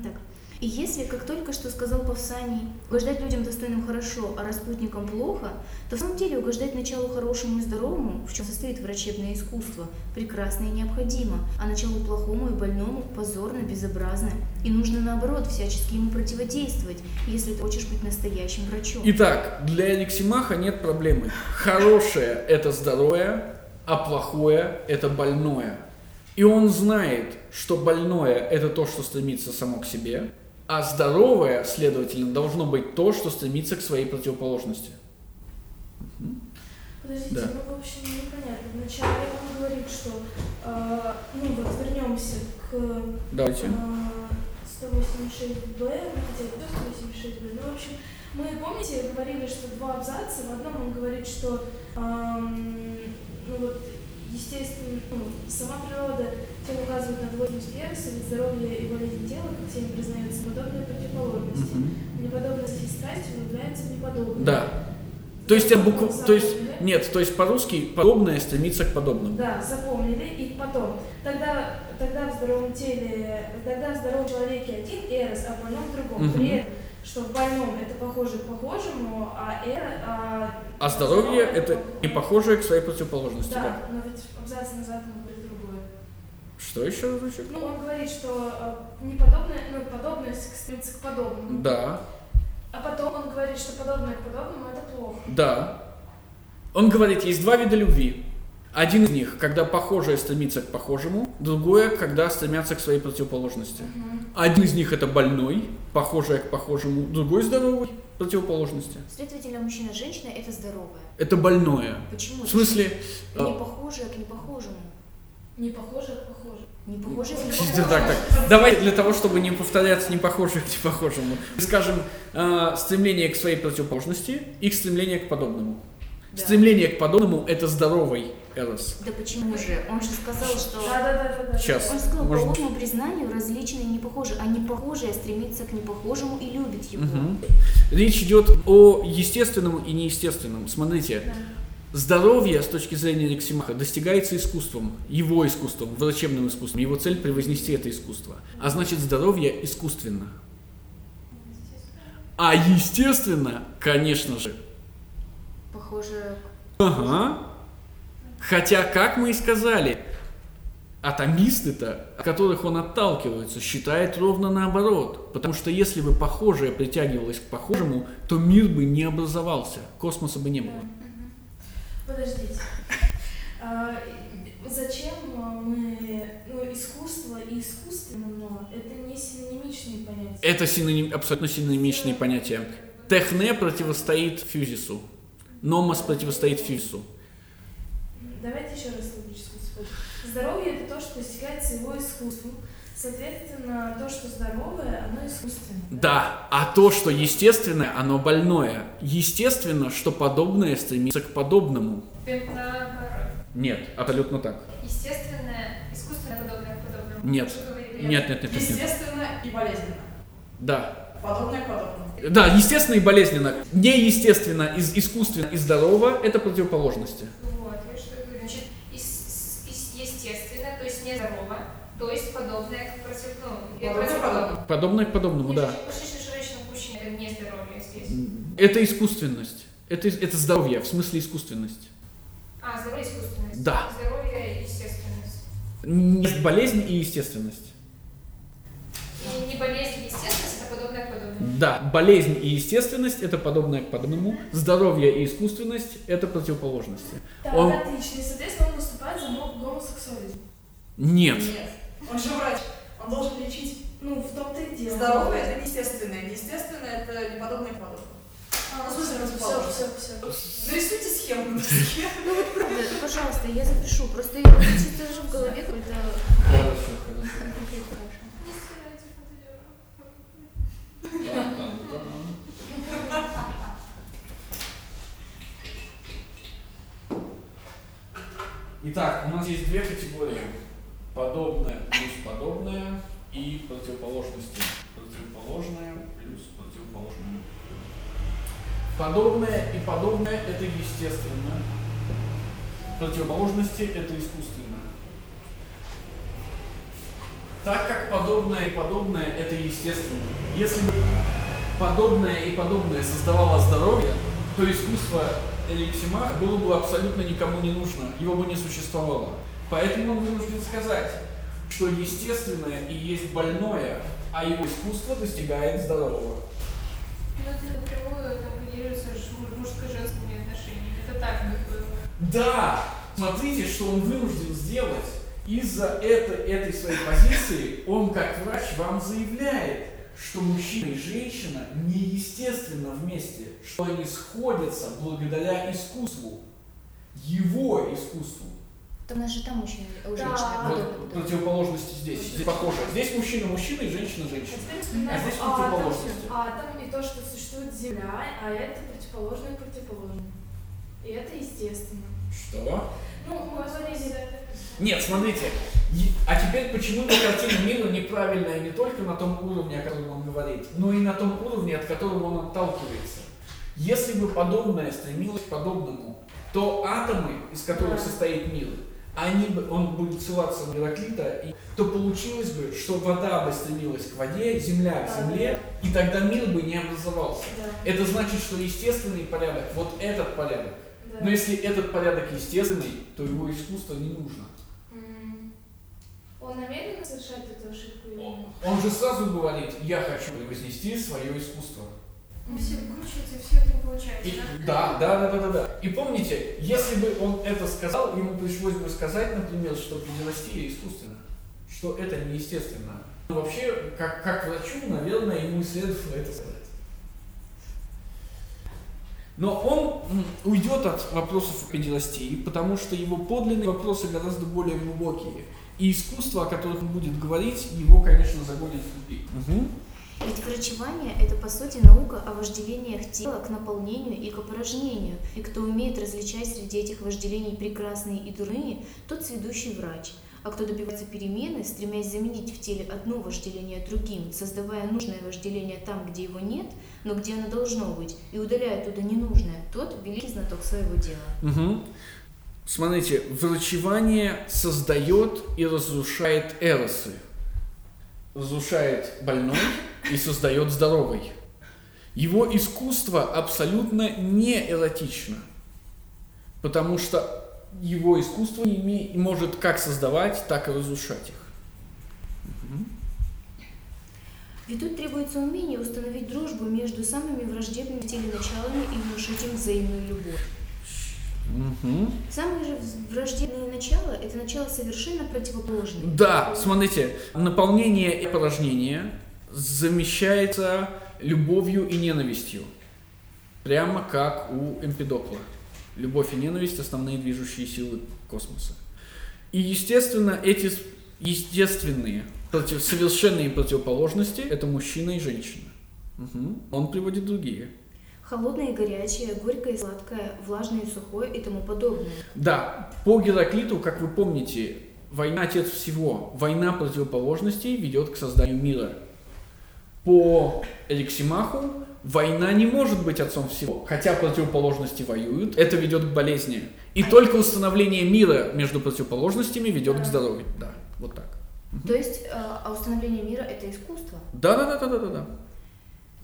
так. И если, как только что сказал Павсаний, угождать людям достойным хорошо, а распутникам плохо, то в самом деле угождать началу хорошему и здоровому, в чем состоит врачебное искусство, прекрасно и необходимо, а началу плохому и больному позорно, безобразно. И нужно наоборот всячески ему противодействовать, если ты хочешь быть настоящим врачом. Итак, для Алексимаха нет проблемы. Хорошее – это здоровое, а плохое – это больное. И он знает, что больное – это то, что стремится само к себе, а здоровое, следовательно, должно быть то, что стремится к своей противоположности. Подождите, Да. ну, в общем, непонятно. Вначале он говорит, что, э, ну, вот вернемся к Давайте. э, 186Б, ну, хотя это 186Б, ну, в общем, мы, помните, говорили, что два абзаца, в одном он говорит, что, эм, ну, вот, естественно, ну, сама природа тем указывает на двойность Перса, ведь здоровье и болезнь тела, как всеми признаются, подобные противоположности. Мгм. Неподобность и страсть влюбляются в неподобное. Да. То есть, это букв... то есть, нет, то есть по-русски подобное стремится к подобному. Да, запомнили. И потом, тогда, тогда в здоровом теле, тогда в здоровом человеке один эрос, а в больном другом. Мгм. При этом, что в больном это похоже к похожему, а эро, а, А здоровье – это не похожее к своей противоположности. Да. Да, но ведь абзац назад он говорит другое. Что еще разочек? Ну, он говорит, что э, неподобное, ну, подобное стремится к подобному. Да, А потом он говорит, что подобное к подобному это плохо. да. Он говорит, есть два вида любви. Один из них, когда похожее стремится к похожему, другое, когда стремятся к своей противоположности. Один из них это больной, похожее к похожему, другой здоровый, противоположности. Следовательно, мужчина, женщина это здоровое. Это больное. Почему? В смысле, Не похожее к непохожему. Не похоже, а похоже. Не похожее к непохожему. так, так. Давай для того, чтобы не повторяться непохожее к непохожему. Скажем, э, стремление к своей противоположности и к стремление к подобному. Да. Стремление к подобному – это здоровый эрос. Да почему же? Он же сказал, что... Да, да, да, да. да. Сейчас. Он сказал, Может- по общему признанию различные и непохожие, а непохожее стремится к непохожему и любит его. Мгм. Речь идет о естественном и неестественном. Смотрите, здоровье с точки зрения Рексимаха достигается искусством, его искусством, врачебным искусством. Его цель – превознести это искусство. А значит, здоровье искусственно. А естественно, конечно же, Похоже Ага. Хотя, как мы и сказали, атомисты-то, от которых он отталкивается, считают ровно наоборот. Потому что если бы похожее притягивалось к похожему, то мир бы не образовался, космоса бы не было. Подождите. А, Зачем мы, ну, искусство и искусственно, но это не синонимичные понятия. Это синоним, абсолютно синонимичные понятия. Техне противостоит фюзису. Номос противостоит физису. Давайте еще раз логически вспомним. Здоровье это то, что достигается его искусством. Соответственно, то, что здоровое, оно искусственное. Да, а то, что естественное, оно больное. Естественно, что подобное стремится к подобному. Нет, абсолютно так. Естественное, искусственное подобное к подобному. Нет. Нет, нет, нет, нет, нет. Естественно и болезненно. Да. Подобное к подобному. Да, естественно и болезненно. Неестественно, из, искусственно и здорово – это противоположности. Вот, я что говорю. Значит, ес- ес- естественно, то есть нездорово, то есть подобное к против... Ну, и Подобное к противоположному. подобному. Подобное к подобному, да. Это не здоровье здесь. Это искусственность. Это, это здоровье, в смысле искусственность. А, здоровье искусственность. Да. Здоровье естественность. Есть болезнь и естественность. И не болезнь, естественность, это подобное к подобному. Да, болезнь и естественность – это подобное к подобному. Здоровье и искусственность – это противоположности. Так, Он- отлично. И, соответственно, он выступает за го- гомосексуализм. Нет. Нет. Он же врач. Он должен лечить. Ну, в том-то и дело. Здоровое это неестественное. Неестественное это неподобное к подобному. А, ну, все, все, все. Нарисуйте схему. <laughs> Ну вот правда, <laughs> пожалуйста, я запишу. Просто я чисто же в голове какой-то... Хорошо, хорошо. Итак, у нас есть две категории. Подобное плюс подобное и противоположности. Противоположное плюс противоположное. Подобное и подобное – это естественно. Противоположности – это искусственно. Так как подобное и подобное – это естественно. Если бы подобное и подобное создавало здоровье, то искусство Эликсимах было бы абсолютно никому не нужно, его бы не существовало. Поэтому он вынужден сказать, что естественное и есть больное, а его искусство достигает здорового. Ну, это напрямую коррелируется с муж- мужско-женскими отношениями. Это так как бы. Да, смотрите, что он вынужден сделать. Из-за этой, этой своей позиции он, как врач, вам заявляет, что мужчина и женщина неестественно вместе, что они сходятся благодаря искусству, его искусству. Там у нас же там мужчина, у Да. женщины Вот подобное. противоположности здесь, здесь похоже. Здесь мужчина мужчина и женщина женщина. Вспоминаем А здесь противоположности. атом и то, что существует Земля, а это противоположное противоположное. И это естественно. Что? Ну, мы говорили... Нет, смотрите. А теперь почему эта картина мира неправильная не только на том уровне, о котором он говорит, но и на том уровне, от которого он отталкивается. Если бы подобное стремилось к подобному, то атомы, из которых Да. состоит мир, они бы, он будет ссылаться на Гераклита, и, то получилось бы, что вода бы стремилась к воде, земля к Да. земле, и тогда мир бы не образовался. Да, Это значит, что естественный порядок, вот этот порядок. да. Но если этот порядок естественный, то его искусство не нужно. Он намеренно совершает эту ошибку нет? Он же сразу говорит, я хочу превознести свое искусство. Ну, Все выкручиваются, и все это не получается, И- да? да, да, да, да, да, да. И помните, если бы он это сказал, ему пришлось бы сказать, например, что педерастия искусственна, что это неестественно. Ну, Вообще, как, как врачу, наверное, ему следовало это сказать. Но он уйдет от вопросов педерастии, потому что его подлинные вопросы гораздо более глубокие. И искусство, о которых он будет говорить, его, конечно, загонит в тупик. Ведь врачевание – это, по сути, наука о вожделениях тела к наполнению и к опорожнению. И кто умеет различать среди этих вожделений прекрасные и дурные, тот сведущий врач. А кто добивается перемены, стремясь заменить в теле одно вожделение другим, создавая нужное вожделение там, где его нет, но где оно должно быть, и удаляя оттуда ненужное, тот великий знаток своего дела. Мгм. Смотрите, врачевание создает и разрушает эросы. Разрушает больной и создает здоровый. Его искусство абсолютно не эротично, потому что его искусство име- может как создавать, так и разрушать их. Ведь тут требуется умение установить дружбу между самыми враждебными в теле началами и внушить им взаимную любовь. Мгм. Самые же враждебные начала – это начало совершенно противоположные. Да, смотрите, наполнение и порожнение замещается любовью и ненавистью. Прямо как у Эмпидокла. Любовь и ненависть – основные движущие силы космоса. И, естественно, эти естественные, против, совершенные противоположности – это мужчина и женщина. Мгм. Он приводит другие. Холодное и горячее, горькое и сладкое, влажное и сухое и тому подобное. Да, по Гераклиту, как вы помните, война отец всего, война противоположностей ведет к созданию мира. По Эликсимаху война не может быть отцом всего, хотя противоположности воюют, это ведет к болезни. И только установление мира между противоположностями ведет к здоровью. Да, вот так. То есть, э, а установление мира – это искусство. Да, да, да, да, да, да.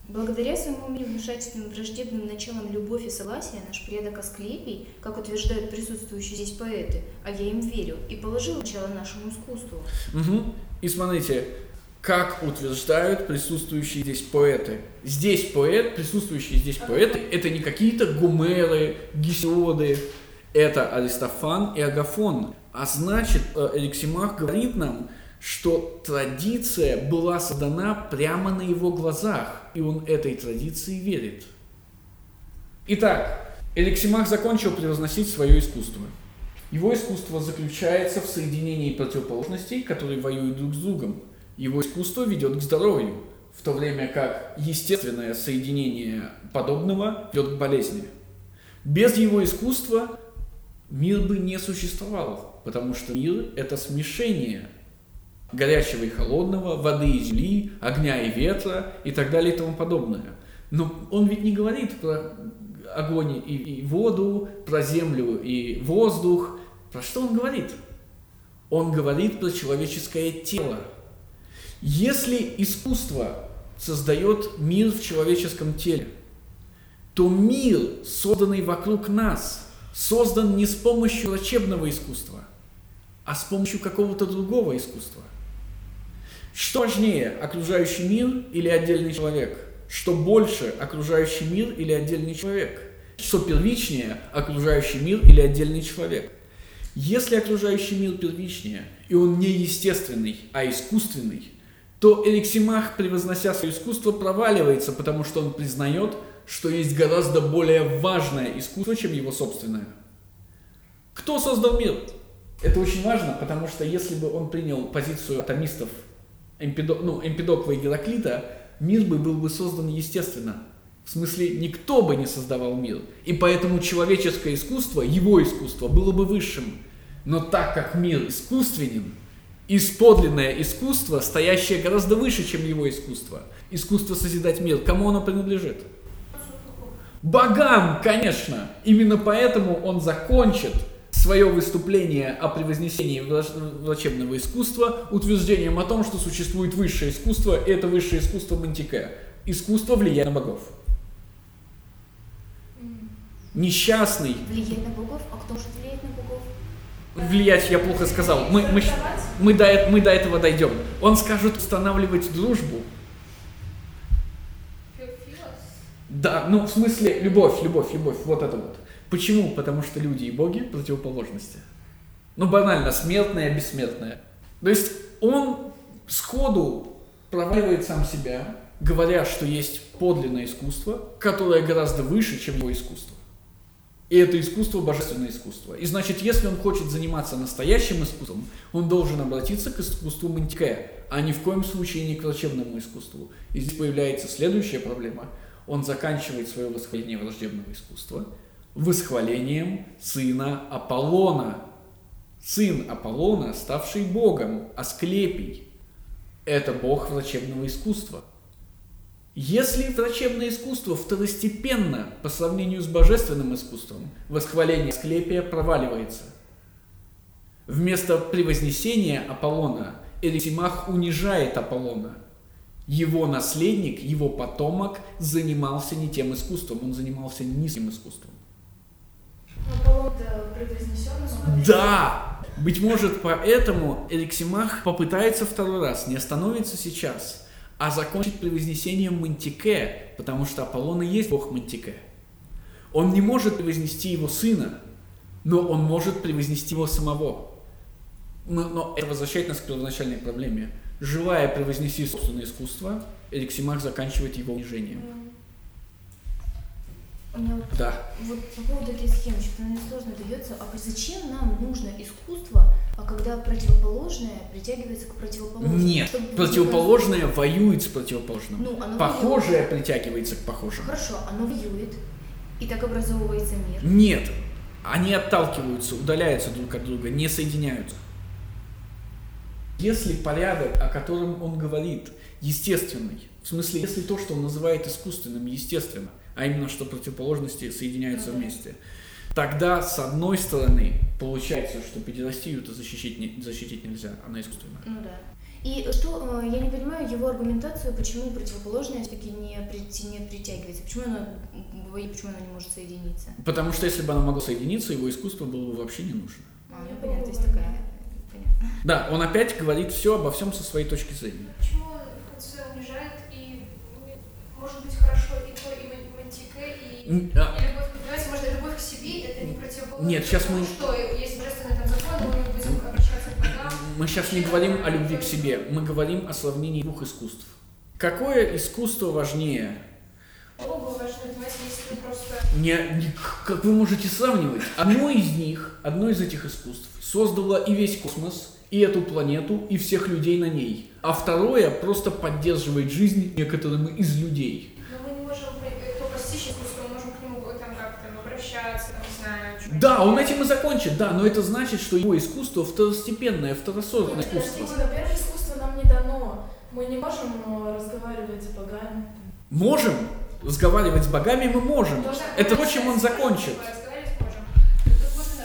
Благодаря своему внушать своим враждебным началам любовь и согласие, наш предок Асклепий, как утверждают присутствующие здесь поэты, а я им верю, и положил начало нашему искусству. Мгм. И смотрите, как утверждают присутствующие здесь поэты. Здесь поэт, присутствующие здесь поэты, это не какие-то Гумеры, Гесиоды, это Аристофан и Агафон. А значит, Эликсимах говорит нам, что традиция была создана прямо на его глазах, и он этой традиции верит. Итак, Эликсимах закончил превозносить свое искусство. Его искусство заключается в соединении противоположностей, которые воюют друг с другом. Его искусство ведет к здоровью, в то время как естественное соединение подобного ведет к болезни. Без его искусства мир бы не существовал, потому что мир – это смешение горячего и холодного, воды и земли, огня и ветра и так далее и тому подобное. Но он ведь не говорит про огонь и, и воду, про землю и воздух. Про что он говорит? Он говорит про человеческое тело. Если искусство создает мир в человеческом теле, то мир, созданный вокруг нас, создан не с помощью врачебного искусства, а с помощью какого-то другого искусства. Что важнее, окружающий мир или отдельный человек? Что больше, окружающий мир или отдельный человек? Что первичнее, окружающий мир или отдельный человек? Если окружающий мир первичнее, и он не естественный, а искусственный, то Эликсимах, превознося свое искусство, проваливается, потому что он признает, что есть гораздо более важное искусство, чем его собственное. Кто создал мир? Это очень важно, потому что если бы он принял позицию атомистов Эмпидо, ну, Эмпидокла и Гераклита, мир бы был бы создан естественно. В смысле, никто бы не создавал мир. И поэтому человеческое искусство, его искусство, было бы высшим. Но так как мир искусственен, исподлинное искусство, стоящее гораздо выше, чем его искусство, искусство созидать мир, кому оно принадлежит? Богам, конечно. Именно поэтому он закончит свое выступление о превознесении врач- врачебного искусства утверждением о том, что существует высшее искусство, и это высшее искусство Мантике. Искусство влияет на богов. Несчастный. Влиять на богов? А кто может влиять на богов? Влиять я плохо сказал. Мы, мы, мы, до, мы до этого дойдем. Он скажет устанавливать дружбу. Да, ну в смысле любовь, любовь, любовь, вот это вот. Почему? Потому что люди и боги противоположности. Ну банально, смертное, бессмертное. То есть он сходу проваливает сам себя, говоря, что есть подлинное искусство, которое гораздо выше, чем его искусство. И это искусство божественное искусство. И значит, если он хочет заниматься настоящим искусством, он должен обратиться к искусству Мантике, а ни в коем случае не к врачебному искусству. И здесь появляется следующая проблема. Он заканчивает свое восхваление враждебного искусства восхвалением сына Аполлона. Сын Аполлона, ставший богом, Асклепий. Это бог врачебного искусства. Если врачебное искусство второстепенно по сравнению с божественным искусством, восхваление Асклепия проваливается. Вместо превознесения Аполлона Эрисимах унижает Аполлона. Его наследник, его потомок занимался не тем искусством, он занимался низким искусством. Да! Быть может, поэтому Эриксимах попытается второй раз, не остановится сейчас – а закончить превознесением Мантике, потому что Аполлон и есть бог Мантике. Он не может превознести его сына, но он может превознести его самого. Но, но это возвращает нас к первоначальной проблеме. Желая превознести собственное искусство, Эриксимах заканчивает его унижением. У меня вот, Да. вот по поводу этой схемы, что мне сложно дается, а зачем нам нужно искусство, а когда противоположное притягивается к противоположному? Нет, противоположное воюет с противоположным. Ну, оно Похожее притягивается к похожему. Хорошо, оно воюет, и так образовывается мир. Нет, они отталкиваются, удаляются друг от друга, не соединяются. Если порядок, о котором он говорит, естественный, в смысле, если то, что он называет искусственным, естественно, а именно, что противоположности соединяются вместе, тогда, с одной стороны, получается, что педерастию-то защитить, не- защитить нельзя, она искусственная. Ну да. И что, э, я не понимаю его аргументацию, почему противоположное все-таки не, не притягивается, почему оно, м, и почему оно не может соединиться. Потому что если бы она могла соединиться, его искусство было бы вообще не нужно. А, ну понятно, то есть такая, понятно. Да, он опять говорит все обо всем со своей точки зрения. Почему он в конце унижает и м, может быть хорошо и то, и ман- а, любовь, понимаете, может, любовь к себе это не противоположно. Нет, щас мы- Что есть божественный там закон, мы будем обращаться к богам. Мы сейчас не говорим о любви к себе, мы говорим о сравнении двух искусств. Какое искусство важнее? Оба важны, понимаете, если вы просто Не, не- как вы можете сравнивать? Одно из них, одно из этих искусств создало и весь космос, и эту планету, и всех людей на ней. А второе просто поддерживает жизнь некоторым из людей. Но мы не можем э, только постичь искусство, мы можем к нему э, там как-то обращаться, там, не знаю, что Да, он этим и закончит, да, но это значит, что его искусство второстепенное, второсортное Подождите, искусство. во-первых, искусство нам не дано. Мы не можем э, разговаривать с богами. Можем разговаривать с богами, мы можем. Должна Это то, чем он закончит.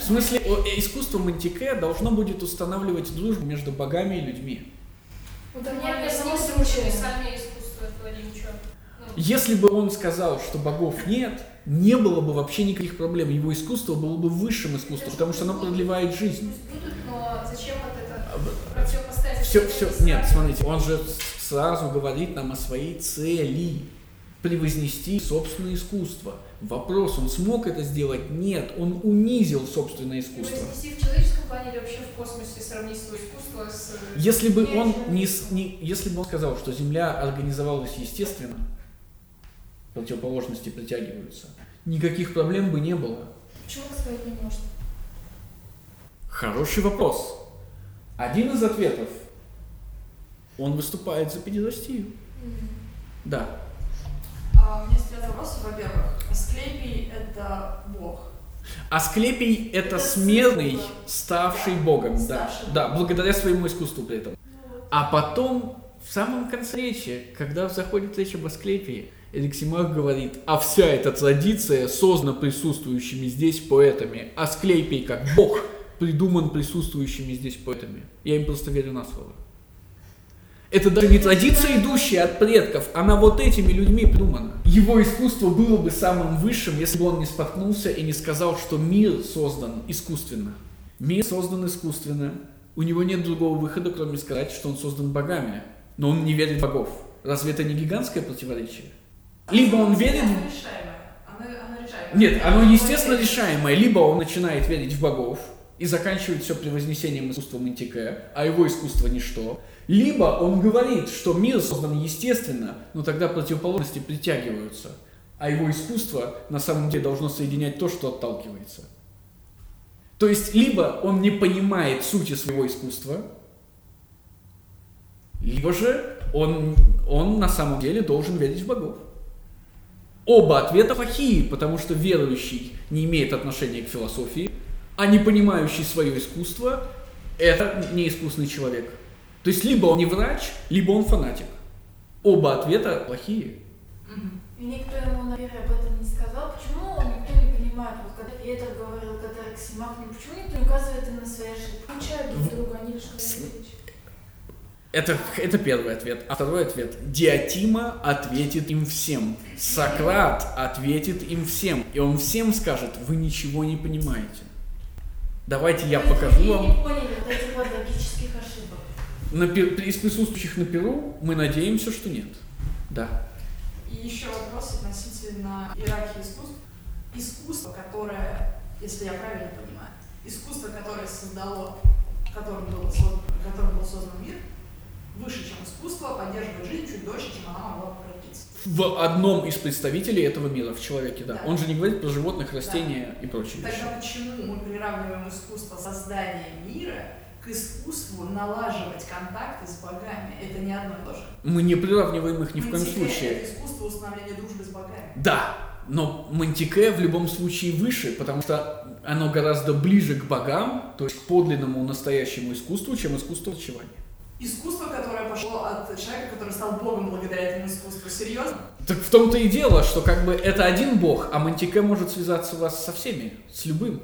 В смысле, э, искусство Мантике должно будет устанавливать дружбу между богами и людьми. Ну, там Нет, нет сами искусство творим, что? Если бы он сказал, что богов нет, не было бы вообще никаких проблем. Его искусство было бы высшим искусством, потому что оно продлевает жизнь. будут, но зачем вот это А? Все, все, нет, не смотрите, он же сразу говорит нам о своей цели превознести собственное искусство. Вопрос, он смог это сделать? Нет, он унизил собственное искусство. Вознести в человеческом плане или вообще в космосе сравнить свое искусство с... Если бы он не, не- если бы он сказал, что Земля организовалась естественно, противоположности притягиваются, никаких проблем бы не было. Почему он сказать не может? Хороший вопрос. Один из ответов. Он выступает за педерастию. Да. А, у меня стоят вопросы, во-первых. Асклепий — это бог. Асклепий – это Это смертный, символ. ставший Да, богом, да, ставший да, богом. благодаря своему искусству при этом. Ну, вот. А потом, в самом конце речи, когда заходит речь об Асклепии, Эликсимах говорит, а вся эта традиция создана присутствующими здесь поэтами. Асклепий как бог придуман присутствующими здесь поэтами. Я им просто верю на слово. Это даже не традиция, идущая от предков, она вот этими людьми придумана. Его искусство было бы самым высшим, если бы он не споткнулся и не сказал, что мир создан искусственно. Мир создан искусственно. У него нет другого выхода, кроме сказать, что он создан богами. Но он не верит в богов. Разве это не гигантское противоречие? Либо он верит Она. Она, решаемая. Нет, оно естественно решаемое. Либо он начинает верить в богов и заканчивает все превознесением искусства Мантике, а его искусство ничто. Либо он говорит, что мир создан естественно, но тогда противоположности притягиваются, а его искусство на самом деле должно соединять то, что отталкивается. То есть, либо он не понимает сути своего искусства, либо же он, он на самом деле должен верить в богов. Оба ответа плохие, потому что верующий не имеет отношения к философии, а не понимающий свое искусство – это неискусный человек. То есть либо он не врач, либо он фанатик. Оба ответа плохие. И никто ему, наверное, об этом не сказал. Почему никто не понимает, вот когда Петр говорил, когда Роксимах, ну почему никто не указывает на свои ошибки? Включают друг друга, они лишь говорят. Это, это первый ответ. А второй ответ. Диатима ответит им всем. Сократ ответит им всем. И он всем скажет, вы ничего не понимаете. Давайте я покажу вам. не поняли вот этих вот логических ошибок. На Из присутствующих на Перу мы надеемся, что нет. Да. И еще вопрос относительно иерархии искусств. Искусство, которое, если я правильно понимаю, искусство, которое создало, которым был которым был создан мир, выше, чем искусство, поддерживает жизнь чуть дольше, чем она могла прокатиться. В одном из представителей этого мира, в человеке, да. Да. Он же не говорит про животных, растения и прочие вещи. Тогда почему мы приравниваем искусство создания мира к искусству налаживать контакты с богами? Это не одно и то же. Мы не приравниваем их ни в коем случае. Это искусство установления дружбы с богами. Да, но Мантике в любом случае выше, потому что оно гораздо ближе к богам, то есть к подлинному настоящему искусству, чем искусство врачевания. Искусство, которое пошло от человека, который стал богом благодаря этому искусству. Серьезно? Так в том-то и дело, что как бы это один бог, а Мантике может связаться вас со всеми, с любым.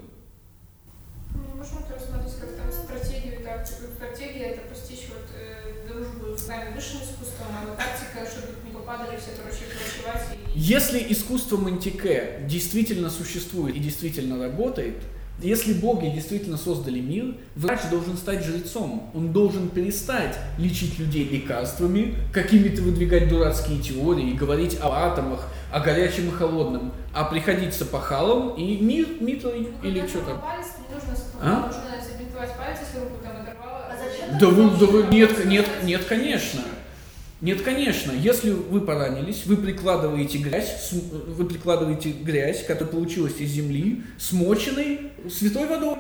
Ну, Можно это рассмотреть как там стратегию, так, типа, стратегия это постичь вот э, дружбу с нами высшим искусством, а вот тактика, чтобы не попадали все, короче, врачевать и... Если искусство Мантике действительно существует и действительно работает, если боги действительно создали мир, врач должен стать жрецом. Он должен перестать лечить людей лекарствами, какими-то выдвигать дурацкие теории, говорить о атомах, о горячем и холодном, а приходить с опахалом и мир, митрой Ну, или когда что там. Палец, не нужно, А? нужно забинтовать палец, если руку там оторвало. А зачем Да вы, да вы, нет, нет, нет, конечно. Нет, конечно. Если вы поранились, вы прикладываете грязь, с- вы прикладываете грязь, которая получилась из земли, смоченной святой водой.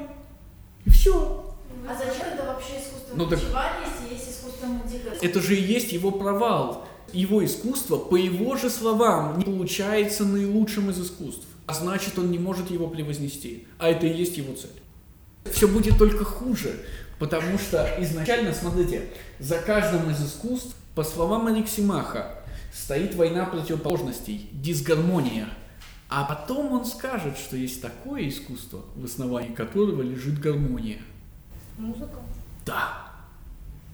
И все. А зачем это вообще искусство Ну так- если есть искусство мантика? Это же и есть его провал. Его искусство, по его же словам, не получается наилучшим из искусств. А значит, он не может его превознести. А это и есть его цель. Все будет только хуже, потому что изначально, смотрите, за каждым из искусств, по словам Алексимаха, стоит война противоположностей, дисгармония. А потом он скажет, что есть такое искусство, в основании которого лежит гармония. Музыка. Да.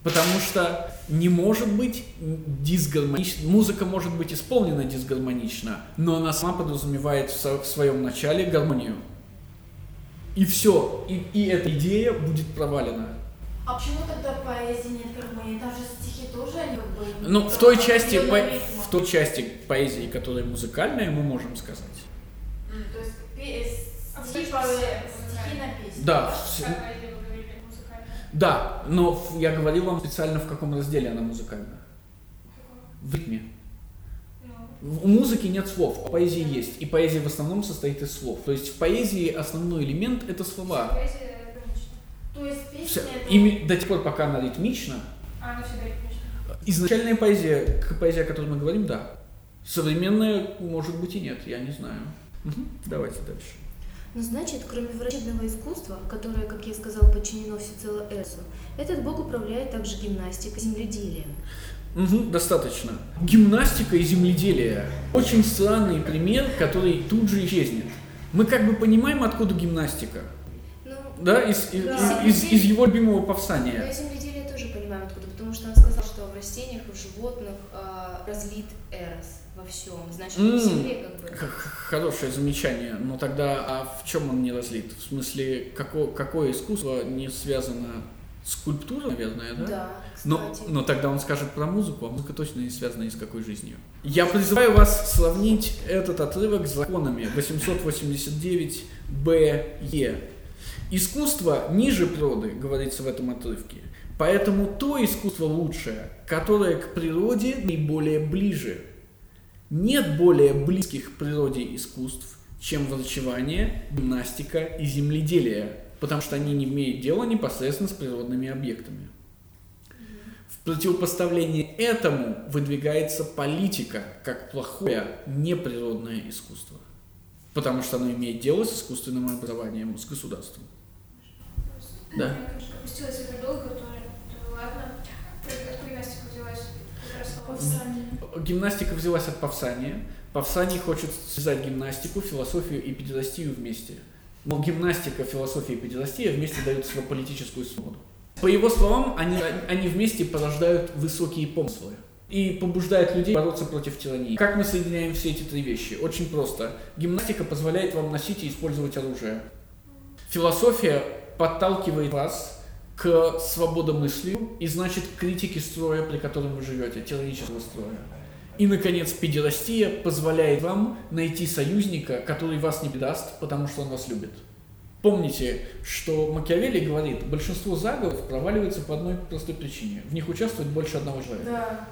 Потому что не может быть дисгармонично. Музыка может быть исполнена дисгармонично, но она сама подразумевает в, своем начале гармонию. И все. И, и эта идея будет провалена. А почему тогда поэзии нет гармонии? Там же стихи тоже, они как бы... Ну, в той части, по- в той части поэзии, которая музыкальная, мы можем сказать. То есть пе- А стихи, все по- все стихи на песню. Да, Как вс- поэзия, вы говорили, музыкальная. да, но в- я говорил вам специально, в каком разделе она музыкальная. В ритме. Ну, У музыки нет слов, а поэзии есть. И поэзия в основном состоит из слов. То есть в поэзии основной элемент это слова. поэзия. То есть песня это... ими- до тех пор, пока она ритмична, А, она всегда ритмична. изначальная поэзия, к- поэзия, о которой мы говорим, да. Современная, может быть, и нет, я не знаю. Мгм. Давайте дальше. Ну, значит, кроме врачебного искусства, которое, как я сказал, подчинено всецело Эрсу, этот бог управляет также гимнастикой, земледелием. Мгм, достаточно. Гимнастика и земледелие. Очень странный пример, который тут же исчезнет. Мы как бы понимаем, откуда гимнастика. Да, из, из- Да. из- из его любимого но повстания. и земледелие тоже понимаем откуда, потому что он сказал, что в растениях в животных а, разлит Эрос во всем. Значит, М. в земле как бы. Хорошее замечание, но тогда а в чем он не разлит? В смысле, какое, какое искусство не связано Скульптура, наверное, да? Да, Но, кстати. но тогда он скажет про музыку, а музыка точно не связана ни с какой жизнью. Я призываю вас сравнить этот отрывок с законами 889-БЕ. Искусство ниже природы, говорится в этом отрывке. Поэтому то искусство лучшее, которое к природе наиболее ближе. Нет более близких к природе искусств, чем врачевание, гимнастика и земледелие, потому что они не имеют дела непосредственно с природными объектами. В противопоставлении этому выдвигается политика как плохое неприродное искусство, потому что оно имеет дело с искусственным образованием, с государством. Да. Я, конечно, опустила себя долго, то, то ладно. Откуда гимнастика взялась? Гимнастика взялась от Павсания. Павсаний хочет связать гимнастику, философию и педерастию вместе. Но гимнастика, философия и педерастия вместе дают свою политическую свободу. По его словам, они, они вместе порождают высокие помыслы и побуждают людей бороться против тирании. Как мы соединяем все эти три вещи? Очень просто. Гимнастика позволяет вам носить и использовать оружие. Философия подталкивает вас к свободомыслию и, значит, к критике строя, при котором вы живете, тиранического строя. И, наконец, педерастия позволяет вам найти союзника, который вас не предаст, потому что он вас любит. Помните, что Макиавелли говорит, большинство заговоров проваливается по одной простой причине. В них участвует больше одного человека. Да.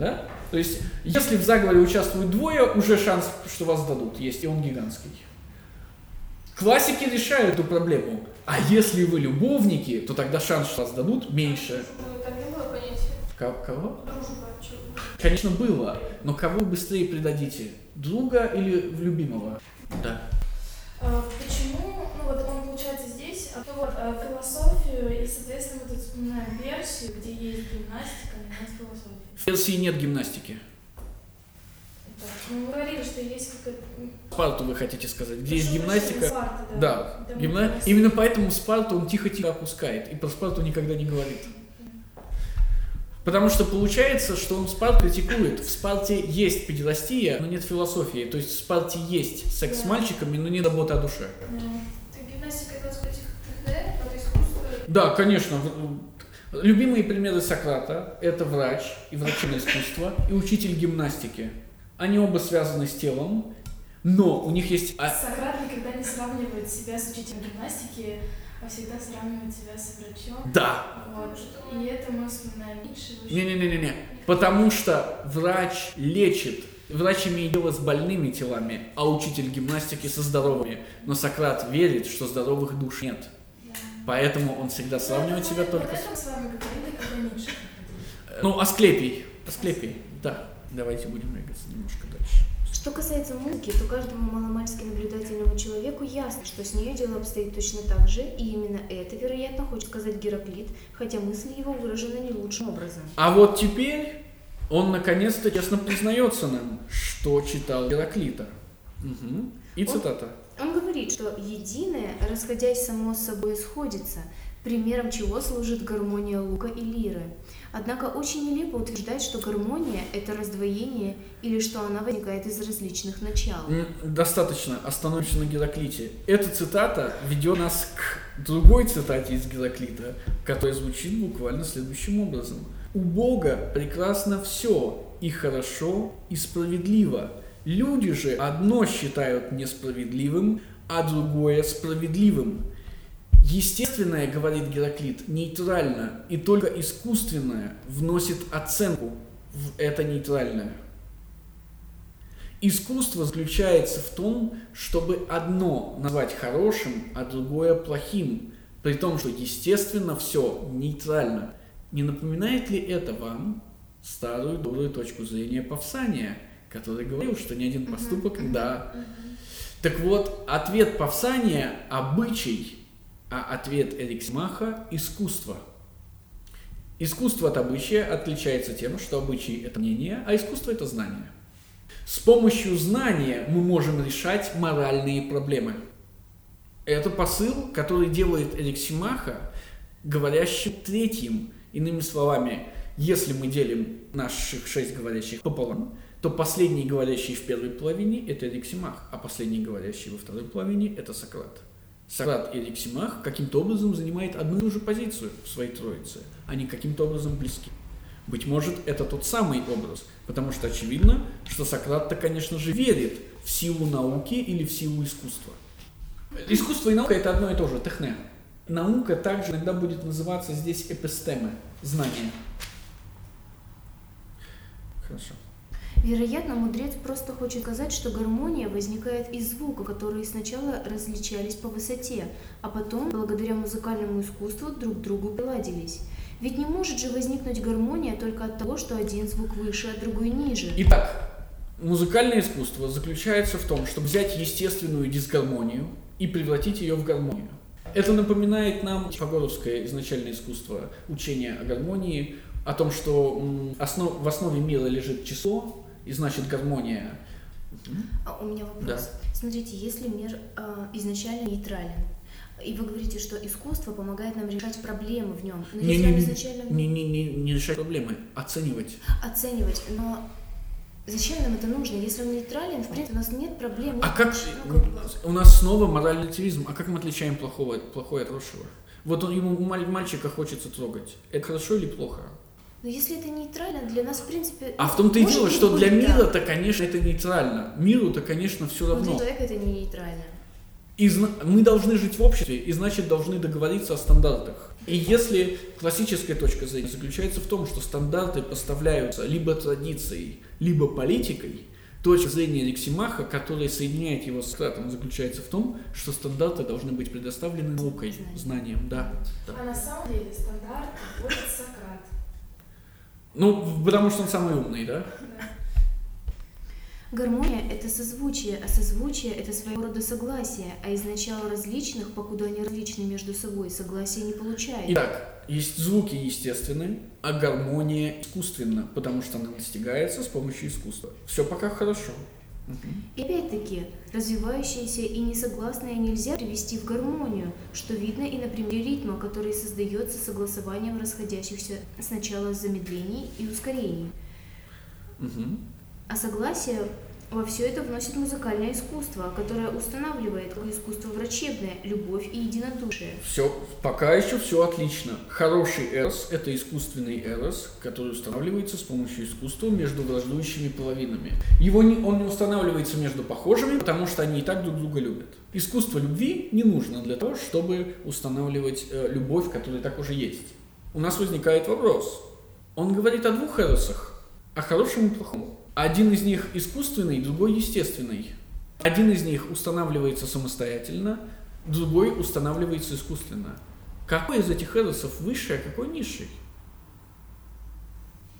Да? То есть, если в заговоре участвует двое, уже шанс, что вас дадут, есть, и он гигантский. Классики решают эту проблему. А если вы любовники, то тогда шанс, что вас дадут, меньше. Ну, там не было понятия. Ко- Кого? Дружба. чё? Конечно, было. Но кого быстрее предадите? Друга или любимого? Да. А, Почему, ну вот он получается здесь, а то вот а, философию и, соответственно, мы тут вспоминаем версию, где есть гимнастика, но нет философии. В Персии нет гимнастики. Ну, мы говорили, что есть какая-то... Спарту вы хотите сказать, где есть прошу гимнастика. Спарта, да. Да, гимна- именно поэтому Спарту он тихо-тихо опускает, и про Спарту никогда не говорит. Потому что получается, что он Спарту критикует. В Спарте есть педерастия, но нет философии. То есть в Спарте есть секс с Да. мальчиками, но нет заботы о душе. Ну, Так гимнастика это сказать, ТХД, это искусство. Да, конечно. Любимые примеры Сократа – это врач и врачебное искусство, и учитель гимнастики. Они оба связаны с телом, но у них есть... Сократ никогда не сравнивает себя с учителем гимнастики, а всегда сравнивает себя с врачом. Да, Вот. И это мы вспоминаем Ницше. очень- Не-не-не-не. Потому что врач лечит. Врач имеет дело с больными телами, а учитель гимнастики со здоровыми. Но Сократ верит, что здоровых душ нет. Поэтому он всегда сравнивает себя Вот только с... мы с вами говорили, когда Ницше. Ну, Асклепий. Асклепий, да. Давайте будем двигаться немножко дальше. Что касается музыки, то каждому маломальски наблюдательному человеку ясно, что с нее дело обстоит точно так же, и именно это, вероятно, хочет сказать Гераклит, хотя мысль его выражена не лучшим образом. А вот теперь он наконец-то честно признается нам, что читал Гераклита. Мгм. И Он- цитата. Он говорит, что единое, расходясь само собой, сходится, примером чего служит гармония лука и лиры. Однако очень нелепо утверждать, что гармония – это раздвоение или что она возникает из различных начал. Достаточно, остановимся на Гераклите. Эта цитата ведет нас к другой цитате из Гераклита, которая звучит буквально следующим образом. «У Бога прекрасно все, и хорошо, и справедливо. Люди же одно считают несправедливым, а другое справедливым. Естественное, говорит Гераклит, нейтрально, и только искусственное вносит оценку в это нейтральное. Искусство заключается в том, чтобы одно назвать хорошим, а другое плохим, при том, что естественно все нейтрально. Не напоминает ли это вам старую добрую точку зрения Павсания, который говорил, что ни один поступок, да. Так вот, ответ Павсания – обычай, а ответ Эриксимаха – искусство. Искусство от обычая отличается тем, что обычай – это мнение, а искусство – это знание. С помощью знания мы можем решать моральные проблемы. Это посыл, который делает Эриксимаха говорящим третьим. Иными словами, если мы делим наших шесть говорящих пополам, то последний говорящий в первой половине – это Эриксимах, а последний говорящий во второй половине – это Сократ. Сократ и Эриксимах каким-то образом занимает одну и ту же позицию в своей троице. Они каким-то образом близки. Быть может, это тот самый образ, потому что очевидно, что Сократ-то, конечно же, верит в силу науки или в силу искусства. Искусство и наука – это одно и то же, техне. Наука также иногда будет называться здесь эпистемы, знание. Хорошо. Вероятно, мудрец просто хочет сказать, что гармония возникает из звука, которые сначала различались по высоте, а потом, благодаря музыкальному искусству, друг к другу приладились. Ведь не может же возникнуть гармония только от того, что один звук выше, а другой ниже. Итак, музыкальное искусство заключается в том, чтобы взять естественную дисгармонию и превратить ее в гармонию. Это напоминает нам Фагоровское изначальное искусство учения о гармонии, о том, что в основе мира лежит число, и значит гармония. А у меня вопрос. Да. Смотрите, если мир э, изначально нейтрален, и вы говорите, что искусство помогает нам решать проблемы в нем, но Не, если не, он не, изначально не, не, не, не решать проблемы, оценивать. оценивать, но зачем нам это нужно? Если он нейтрален, в принципе, у нас нет проблем. А нет как ничего, как бы. у нас снова моральный активизм? А как мы отличаем плохого, плохое от хорошего? Вот он, ему маль- мальчика хочется трогать. Это хорошо или плохо? Но если это нейтрально, для нас, в принципе... А в том-то и дело, что для мира-то, конечно, это нейтрально. Миру-то, конечно, все Но для равно. человека это не нейтрально. И зна- мы должны жить в обществе, и значит должны договориться о стандартах. И если классическая точка зрения заключается в том, что стандарты поставляются либо традицией, либо политикой, точка зрения Рексимаха, которая соединяет его с Сократом, заключается в том, что стандарты должны быть предоставлены наукой, знанием, да. да. А на самом деле стандарт вводит Сократ. Ну, потому что он самый умный, да? Гармония – это созвучие, а созвучие – это своего рода согласие, а из начала различных, покуда они различны между собой, согласия не получается. Итак, есть звуки естественные, а гармония искусственна, потому что она достигается с помощью искусства. Все пока хорошо. И опять-таки, развивающиеся и несогласные нельзя привести в гармонию, что видно и на примере ритма, который создается согласованием расходящихся сначала замедлений и ускорений. Мгм. А согласие во все это вносит музыкальное искусство, которое устанавливает как искусство врачебное, любовь и единодушие. Все, пока еще все отлично. Хороший эрос – это искусственный эрос, который устанавливается с помощью искусства между враждующими половинами. Его не, он не устанавливается между похожими, потому что они и так друг друга любят. Искусство любви не нужно для того, чтобы устанавливать э, любовь, которая так уже есть. У нас возникает вопрос. Он говорит о двух эросах, о хорошем и плохом. Один из них искусственный, другой естественный. Один из них устанавливается самостоятельно, другой устанавливается искусственно. Какой из этих эросов высший, а какой низший?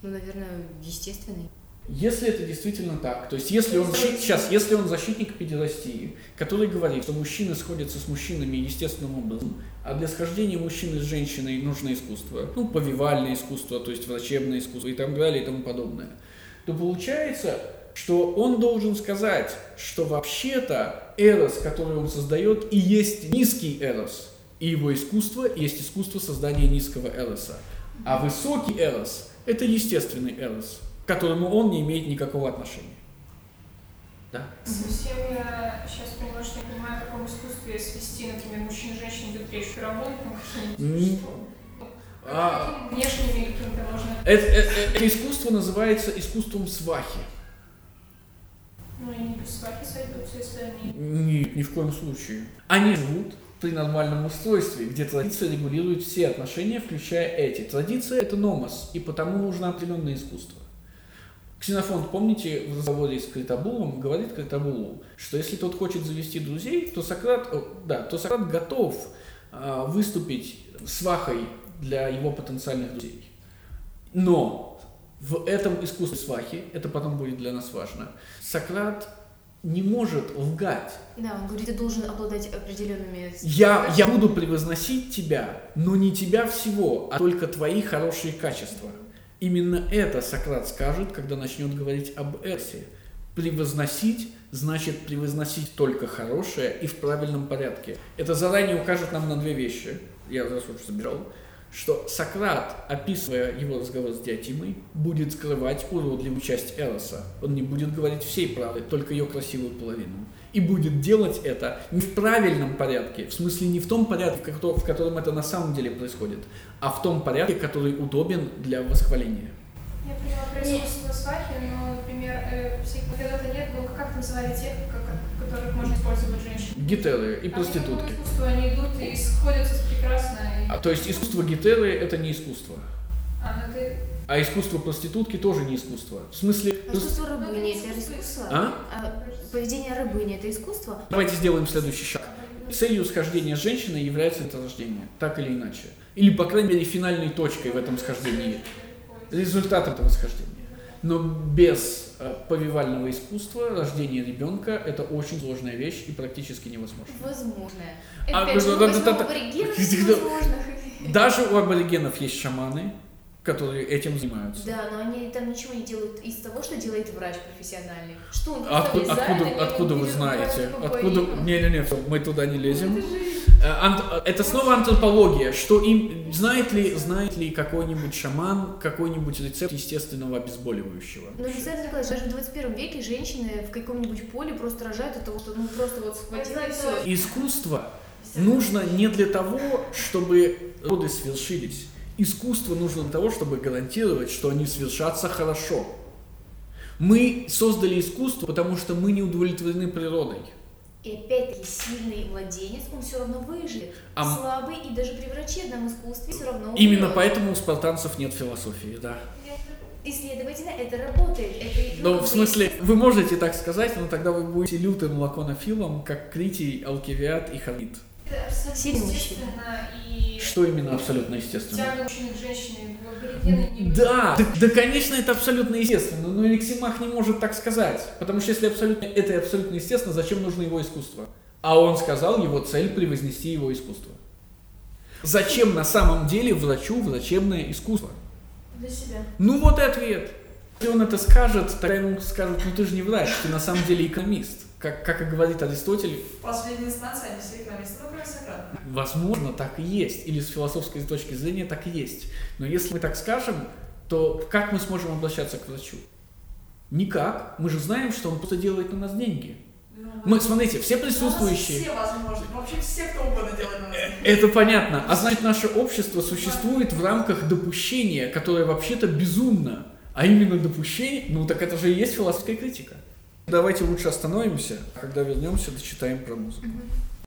Ну, наверное, естественный. Если это действительно так, то есть если он защит- сейчас, если он защитник педерастии, который говорит, что мужчины сходятся с мужчинами естественным образом, а для схождения мужчины с женщиной нужно искусство, ну, повивальное искусство, то есть врачебное искусство и так далее и тому подобное, то получается, что он должен сказать, что вообще-то эрос, который он создает, и есть низкий эрос, и его искусство есть искусство создания низкого эроса. А высокий эрос – это естественный эрос, к которому он не имеет никакого отношения. Да? Совсем я сейчас поняла, что не понимаю, о каком искусстве свести, например, мужчин и женщин идет речь. Феромон, ну, какие-нибудь, М, что? А- Внешними какими-то можно... Это, это- это искусство называется искусством свахи. Ну, и не без свахи сойдутся, если они... Ни, ни в коем случае. Они живут при нормальном устройстве, где традиция регулирует все отношения, включая эти. Традиция – это номос, и потому нужно определенное искусство. Ксенофонт, помните, в разговоре с Критабулом говорит Критабулу, что если тот хочет завести друзей, то Сократ, да, то Сократ готов а, выступить свахой для его потенциальных друзей. Но в этом искусстве свахи, это потом будет для нас важно, Сократ не может лгать. Да, он говорит, ты должен обладать определенными... Я, я буду превозносить тебя, но не тебя всего, а только твои хорошие качества. Именно это Сократ скажет, когда начнет говорить об Эрсе. Превозносить значит превозносить только хорошее и в правильном порядке. Это заранее укажет нам на две вещи. Я раз уж забирал. Что Сократ, описывая его разговор с Диатимой, будет скрывать уродливую часть Эроса. Он не будет говорить всей правды, только ее красивую половину. И будет делать это не в правильном порядке, в смысле не в том порядке, в котором это на самом деле происходит, а в том порядке, который удобен для восхваления. Я поняла про искусство свахи, но, например, э, это нет, но как называли тех, которых можно использовать женщины? Гитеры и проститутки. Они, искусство, они идут и сходятся прекрасно. И... А, то есть искусство гитеры это не искусство? А, ну ты... А искусство проститутки тоже не искусство. В смысле... А искусство рабыни это искусство? А? а? Поведение рабыни это искусство? Давайте сделаем следующий шаг. Целью схождения с женщиной является это рождение, так или иначе. Или, по крайней мере, финальной точкой в этом схождении. Результат этого схождения. Но без э, повивального искусства рождение ребенка это очень сложная вещь и практически невозможно. Возможно. А, Опять же, <laughs> Да. возможно. Даже у аборигенов есть шаманы, которые этим занимаются. Да, но они там ничего не делают из того, что делает врач профессиональный. Что он Откуда, залезает, откуда, откуда вы знаете? Откуда? боину. Не-не-не, мы туда не лезем. Же- Э, ант- Это снова антропология. Что им знает ли знает ли какой-нибудь шаман какой-нибудь рецепт естественного обезболивающего? Ну, Александр Николаевич, даже в 21 веке женщины в каком-нибудь поле просто рожают от того, что ну просто вот схватила и все. Искусство нужно не для того, чтобы роды свершились. Искусство нужно для того, чтобы гарантировать, что они свершатся хорошо. Мы создали искусство, потому что мы не удовлетворены природой. И опять-таки сильный младенец, он все равно выживет. А Слабый и даже при врачебном искусстве все равно Именно умрет. поэтому у спартанцев нет философии, да. И, следовательно, это работает. Это, Ну, как в смысле, вы можете так сказать, но тогда вы будете лютым лаконофилом, как Критий, Алкивиад и Хамид. Это абсолютно Сильный мужчина. естественно, и Что именно абсолютно естественно? тяга мужчины к женщине. Да, да, да, конечно, это абсолютно естественно, но Эликсимах не может так сказать. Потому что если абсолютно, это абсолютно естественно, зачем нужно его искусство? А он сказал, его цель превознести его искусство. Зачем на самом деле врачу врачебное искусство? Для себя. Ну вот и ответ. Если он это скажет, тогда ему скажут, ну ты же не врач, ты на самом деле экономист. Как, как и говорит Аристотель, В последней инстанции они все экономисты, ну, кроме Сократа. Возможно, так и есть. Или с философской точки зрения так и есть. Но если мы так скажем, то как мы сможем обращаться к врачу? Никак. Мы же знаем, что он просто делает на нас деньги. Ну, Мы, смотрите, все присутствующие... Все возможно. Вообще все, кто угодно делает на. Это понятно. А значит, наше общество существует в рамках допущения, которое вообще-то безумно. А именно допущение, ну так это же и есть философская критика. Давайте лучше остановимся, а когда вернемся, дочитаем про музыку.